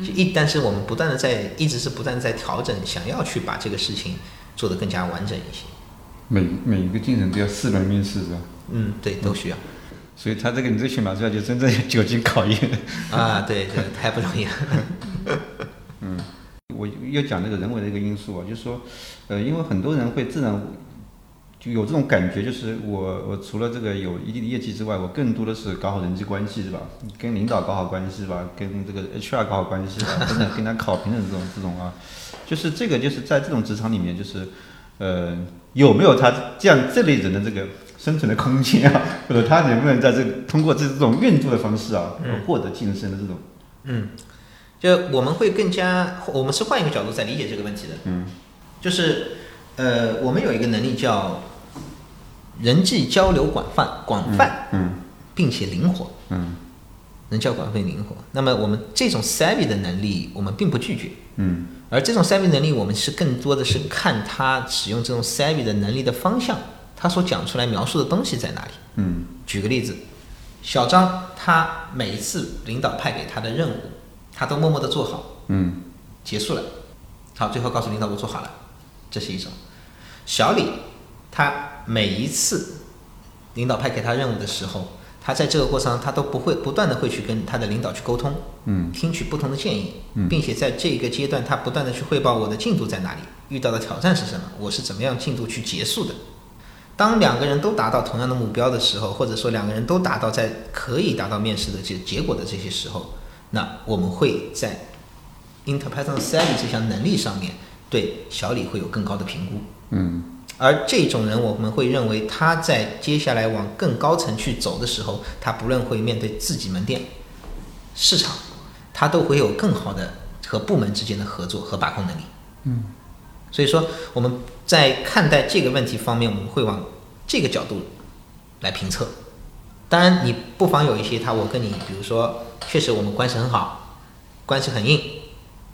一，但是我们不断的在，一直是不断地在调整，想要去把这个事情做得更加完整一些。每每一个进程都要四轮面试是吧？嗯，对，都需要。所以他这个你这个选拔出来就真正久经考验。啊，对，这太不容易了。<laughs> 我要讲这个人为的一个因素啊，就是说，呃，因为很多人会自然就有这种感觉，就是我我除了这个有一定的业绩之外，我更多的是搞好人际关系是吧？跟领导搞好关系是吧？跟这个 HR 搞好关系是吧？等等，跟他考评的这种这种啊，就是这个就是在这种职场里面，就是呃有没有他这样这类人的这个生存的空间啊，或者他能不能在这个通过这这种运作的方式啊，获得晋升的这种嗯，就我们会更加，我们是换一个角度在理解这个问题的。嗯，就是呃，我们有一个能力叫人际交流广泛、广泛，嗯并且灵活。嗯人交广泛灵活。那么我们这种 savvy 的能力，我们并不拒绝。嗯而这种 savvy 能力，我们是更多的是看他使用这种 savvy 的能力的方向，他所讲出来描述的东西在哪里。嗯举个例子，小张他每一次领导派给他的任务，他都默默的做好，嗯结束了，好，最后告诉领导我做好了，这是一种。小李他每一次领导派给他任务的时候，他在这个过程中他都不会不断的会去跟他的领导去沟通，嗯听取不同的建议，并且在这个阶段他不断的去汇报我的进度在哪里，遇到的挑战是什么，我是怎么样进度去结束的。当两个人都达到同样的目标的时候，或者说两个人都达到在可以达到面试的结结果的这些时候，那我们会在 interpersonal savvy 这项能力上面对小李会有更高的评估。嗯而这种人，我们会认为他在接下来往更高层去走的时候，他不论会面对自己门店、市场，他都会有更好的和部门之间的合作和把控能力。嗯，所以说我们在看待这个问题方面，我们会往这个角度来评测。当然，你不妨有一些他，我跟你，比如说，确实我们关系很好，关系很硬，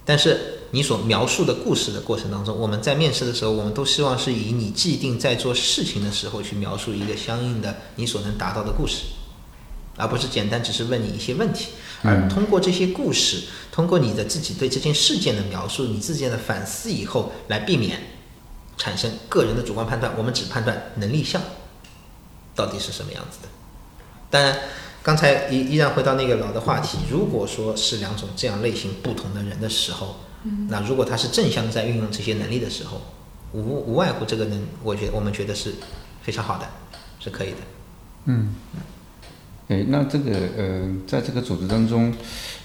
但是你所描述的故事的过程当中，我们在面试的时候，我们都希望是以你既定在做事情的时候去描述一个相应的你所能达到的故事，而不是简单只是问你一些问题，而通过这些故事，通过你的自己对这件事件的描述，你自己的反思以后，来避免产生个人的主观判断，我们只判断能力项到底是什么样子的。当然，刚才依依然回到那个老的话题，如果说是两种这样类型不同的人的时候，那如果他是正向在运用这些能力的时候，无无外乎这个能，我觉得我们觉得是非常好的，是可以的。嗯，哎，那这个呃，在这个组织当中，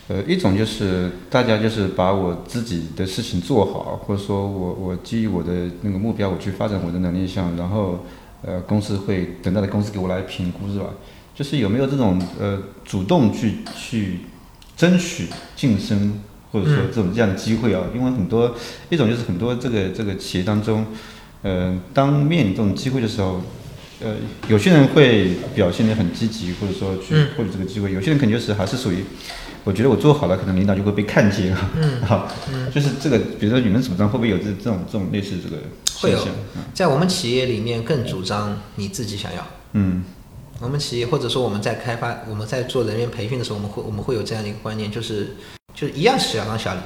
呃，一种就是大家就是把我自己的事情做好，或者说我我基于我的那个目标，我去发展我的能力项，然后呃，公司会等待的公司给我来评估，是吧？就是有没有这种呃主动去去争取晋升，或者说这种这样的机会啊？因为很多一种就是很多这个这个企业当中，呃，当面临这种机会的时候，呃，有些人会表现得很积极，或者说去嗯获取这个机会；有些人肯定就是还是属于，我觉得我做好了，可能领导就会被看见啊。嗯 <laughs> 好，就是这个，比如说你们组织上会不会有这这种这种类似这个会有现象？在我们企业里面更主张你自己想要。嗯我们企业或者说我们在开发、我们在做人员培训的时候，我们会我们会有这样的一个观念，就是就是一样是小张小李，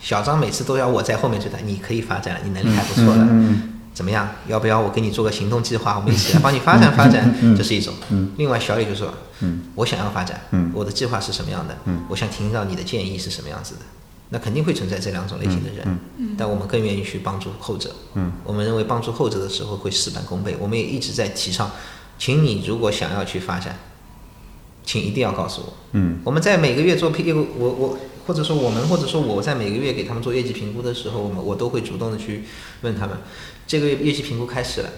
小张每次都要我在后面追他，你可以发展，你能力还不错的，嗯怎么样？要不要我给你做个行动计划？我们一起来帮你 <laughs> 发展发展，这是一种。另外小李就说，嗯我想要发展，嗯我的计划是什么样的？嗯我想听到你的建议是什么样子的。那肯定会存在这两种类型的人，嗯但我们更愿意去帮助后者。嗯我们认为帮助后者的时候会事半功倍。我们也一直在提倡，请你如果想要去发展，请一定要告诉我。嗯我们在每个月做业务，我我或者说我们或者说我在每个月给他们做业绩评估的时候，我们我都会主动的去问他们，这个月业绩评估开始了。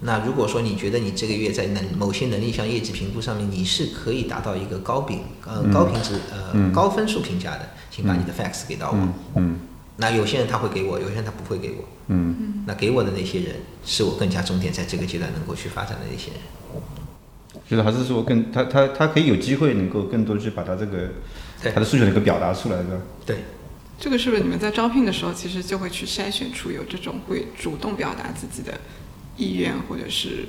那如果说你觉得你这个月在能某些能力项业绩评估上面你是可以达到一个高评呃高品质呃嗯高分数评价的，请把你的 fax 给到我。嗯嗯那有些人他会给我，有些人他不会给我。嗯那给我的那些人，是我更加重点在这个阶段能够去发展的那些人。就是还是说更他他他可以有机会能够更多去把他这个对他的诉求能够表达出来，的？对，这个是不是你们在招聘的时候，其实就会去筛选出有这种会主动表达自己的意愿或者是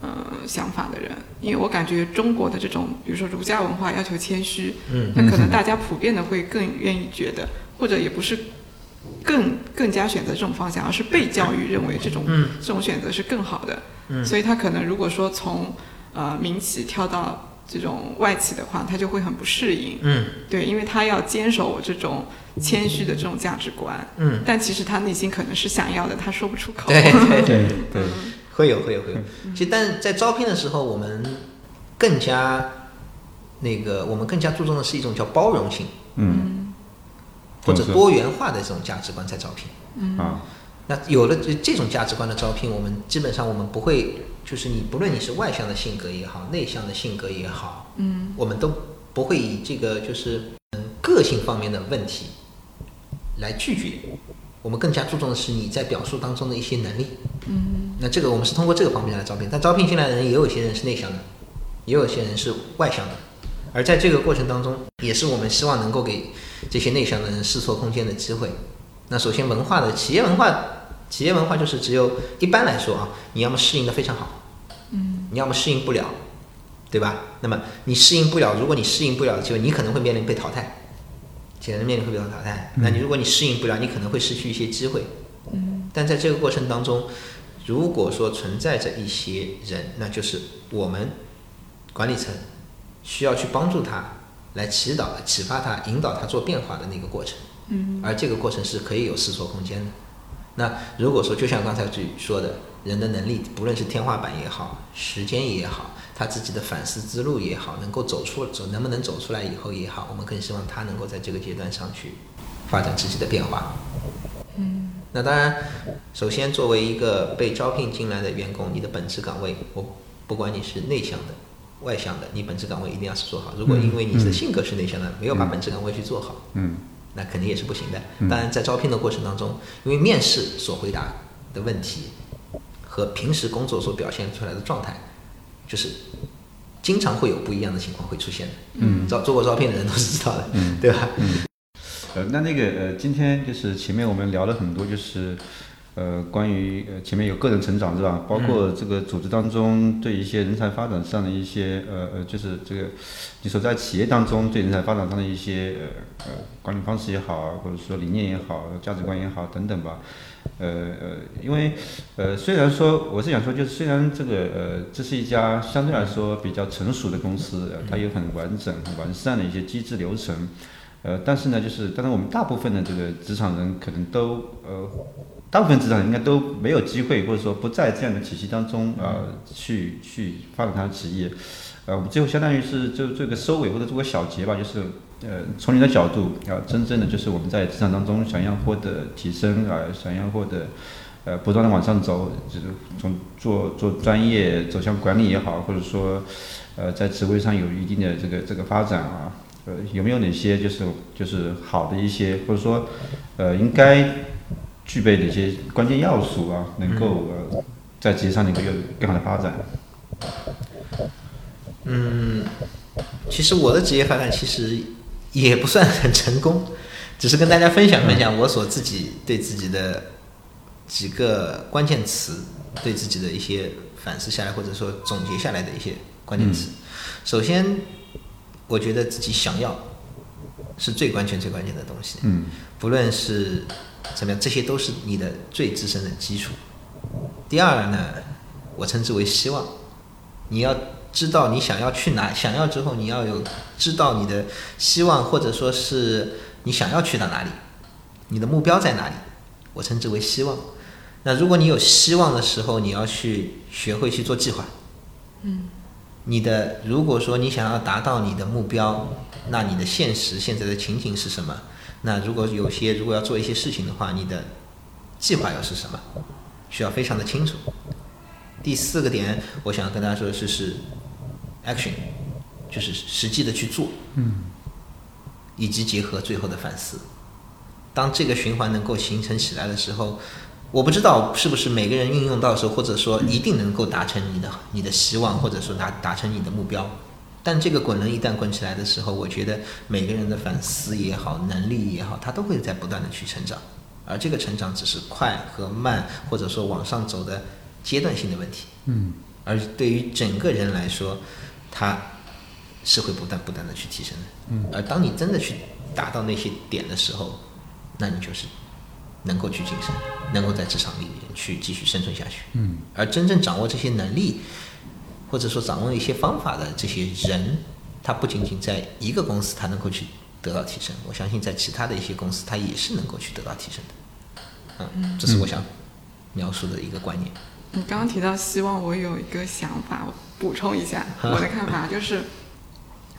呃想法的人？因为我感觉中国的这种，比如说儒家文化要求谦虚，嗯那可能大家普遍的会更愿意觉得，或者也不是更更加选择这种方向，而是被教育认为这种、嗯这种选择是更好的。嗯所以他可能如果说从呃民企跳到这种外企的话，他就会很不适应。嗯。对，因为他要坚守我这种谦虚的这种价值观，嗯，但其实他内心可能是想要的，他说不出口。对对对，对对，会有会有会有。其实，但是在招聘的时候，我们更加那个，我们更加注重的是一种叫包容性。嗯，或者多元化的这种价值观在招聘。啊，那有了这这种价值观的招聘，我们基本上我们不会，就是你不论你是外向的性格也好，内向的性格也好，嗯我们都不会以这个就是嗯个性方面的问题来拒绝。我们更加注重的是你在表述当中的一些能力。嗯那这个我们是通过这个方面来招聘，但招聘进来的人也有一些人是内向的，也有一些人是外向的，而在这个过程当中，也是我们希望能够给这些内向的人试错空间的机会。那首先文化的企业文化，企业文化就是只有一般来说啊，你要么适应的非常好，嗯你要么适应不了，对吧？那么你适应不了，如果你适应不了的机会，你可能会面临被淘汰，显然面临会被淘汰。那你如果你适应不了，你可能会失去一些机会。嗯但在这个过程当中，如果说存在着一些人，那就是我们管理层需要去帮助他，来祈祷、启发他、引导他做变化的那个过程。嗯而这个过程是可以有试错空间的。那如果说就像刚才自己说的，人的能力不论是天花板也好，时间也好，他自己的反思之路也好，能够走出走能不能走出来以后也好，我们更希望他能够在这个阶段上去发展自己的变化。嗯那当然，首先作为一个被招聘进来的员工，你的本职岗位，我不管你是内向的、外向的，你本职岗位一定要是做好。如果因为你的性格是内向的，没有把本职岗位去做好，嗯那肯定也是不行的。嗯当然，在招聘的过程当中，因为面试所回答的问题和平时工作所表现出来的状态，就是经常会有不一样的情况会出现的。嗯招做过招聘的人都是知道的，嗯对吧？嗯呃，那那个呃，今天就是前面我们聊了很多，就是呃，关于呃前面有个人成长是吧？包括这个组织当中对一些人才发展上的一些呃呃，就是这个你所在企业当中对人才发展上的一些呃呃管理方式也好，或者说理念也好、价值观也好等等吧。呃呃，因为呃，虽然说我是想说，就是虽然这个呃，这是一家相对来说比较成熟的公司，呃它有很完整、很完善的一些机制流程。呃，但是呢，就是当然我们大部分的这个职场人可能都呃，大部分职场人应该都没有机会，或者说不在这样的体系当中呃去去发展他的职业。呃，我们最后相当于是就做个收尾或者做个小结吧，就是呃从你的角度啊、真正的就是我们在职场当中想要获得提升啊、想要获得呃不断的往上走，就是从做做专业走向管理也好，或者说呃在职位上有一定的这个这个发展啊。呃，有没有哪些就是就是好的一些，或者说，呃，应该具备的一些关键要素啊，能够呃在职业上能够有更好的发展？嗯，其实我的职业发展其实也不算很成功，只是跟大家分享分享我所自己对自己的几个关键词，对自己的一些反思下来，或者说总结下来的一些关键词。首先，我觉得自己想要是最关键、最关键的东西。嗯不论是怎么样，这些都是你的最自身的基础。第二呢，我称之为希望，你要知道你想要去哪，想要之后你要有知道你的希望，或者说是你想要去到哪里，你的目标在哪里，我称之为希望。那如果你有希望的时候，你要去学会去做计划。嗯你的如果说你想要达到你的目标，那你的现实现在的情景是什么？那如果有些如果要做一些事情的话，你的计划又是什么？需要非常的清楚。第四个点，我想跟大家说的是是 action，就是实际的去做，嗯以及结合最后的反思。当这个循环能够形成起来的时候，我不知道是不是每个人运用到的时候，或者说一定能够达成你的你的希望，或者说达达成你的目标。但这个滚轮一旦滚起来的时候，我觉得每个人的反思也好，能力也好，他都会在不断的去成长，而这个成长只是快和慢，或者说往上走的阶段性的问题。嗯而对于整个人来说，他是会不断不断的去提升的。嗯而当你真的去达到那些点的时候，那你就是能够去晋升，能够在职场里面去继续生存下去。嗯，而真正掌握这些能力，或者说掌握一些方法的这些人，他不仅仅在一个公司他能够去得到提升，我相信在其他的一些公司他也是能够去得到提升的。嗯，这是我想描述的一个观念。你刚刚提到希望，我有一个想法，我补充一下 <laughs> 我的看法，就是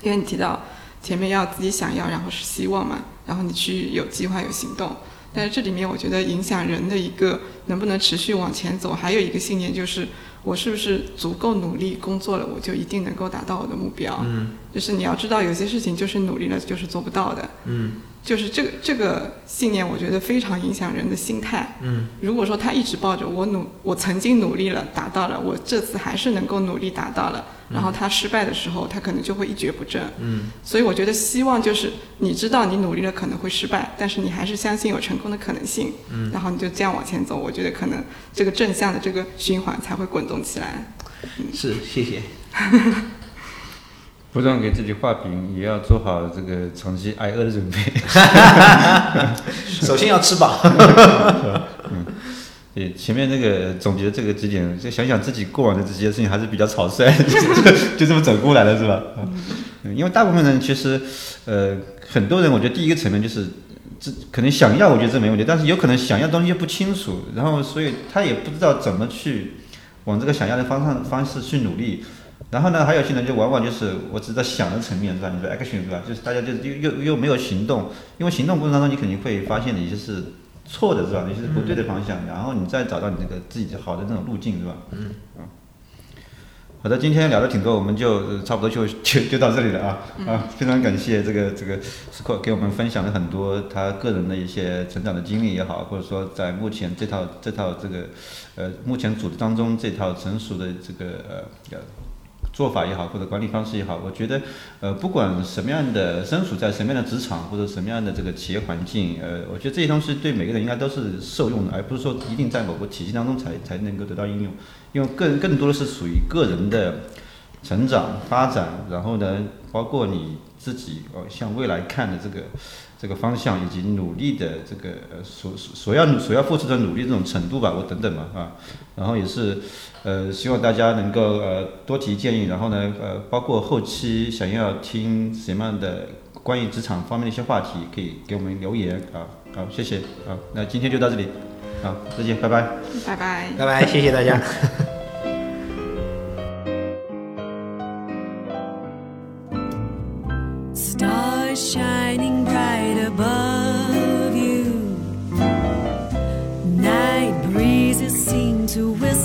因为你提到前面要自己想要，然后是希望嘛，然后你去有计划有行动。但是这里面我觉得影响人的一个能不能持续往前走，还有一个信念就是我是不是足够努力工作了，我就一定能够达到我的目标。嗯，就是你要知道有些事情就是努力了就是做不到的。嗯，就是这个这个信念，我觉得非常影响人的心态。嗯，如果说他一直抱着我努，我曾经努力了，达到了，我这次还是能够努力达到了。然后他失败的时候，他可能就会一蹶不振。嗯，所以我觉得希望就是你知道你努力了可能会失败，但是你还是相信有成功的可能性。嗯，然后你就这样往前走，我觉得可能这个正向的这个循环才会滚动起来。是，谢谢。<laughs> 不断给自己画饼，也要做好这个长期挨饿的准备。<laughs> 首先要吃饱。嗯，<laughs> 对，前面那个总结这个几点，就想想自己过往的这些事情，还是比较草率，<laughs> 就就这么走过来了，是吧？嗯，因为大部分人其实，呃，很多人，我觉得第一个层面就是，这可能想要，我觉得这没问题，但是有可能想要的东西又不清楚，然后所以他也不知道怎么去往这个想要的方向方式去努力。然后呢，还有些人就往往就是我只在想的层面是吧？你说 action 是吧？就是大家就又又又没有行动，因为行动过程当中你肯定会发现哪些是错的是吧？哪些是不对的方向，然后你再找到你那个自己好的那种路径是吧？嗯。啊。好的，今天聊的挺多，我们就差不多就 <laughs> 就就到这里了啊啊！非常感谢这个这个斯科给我们分享了很多他个人的一些成长的经历也好，或者说在目前这套这套这个呃目前组织当中这套成熟的这个呃。做法也好，或者管理方式也好，我觉得，呃，不管什么样的身处在什么样的职场或者什么样的这个企业环境，呃，我觉得这些东西对每个人应该都是受用的，而不是说一定在某个体系当中才才能够得到应用，因为更更多的是属于个人的成长发展，然后呢，包括你自己呃向未来看的这个。这个方向以及努力的这个呃所所要所要付出的努力这种程度吧，我等等嘛啊，然后也是呃希望大家能够呃多提建议，然后呢呃包括后期想要听什么样的关于职场方面的一些话题，可以给我们留言啊好谢谢啊那今天就到这里好再见拜拜拜拜拜拜谢谢大家。To whisper,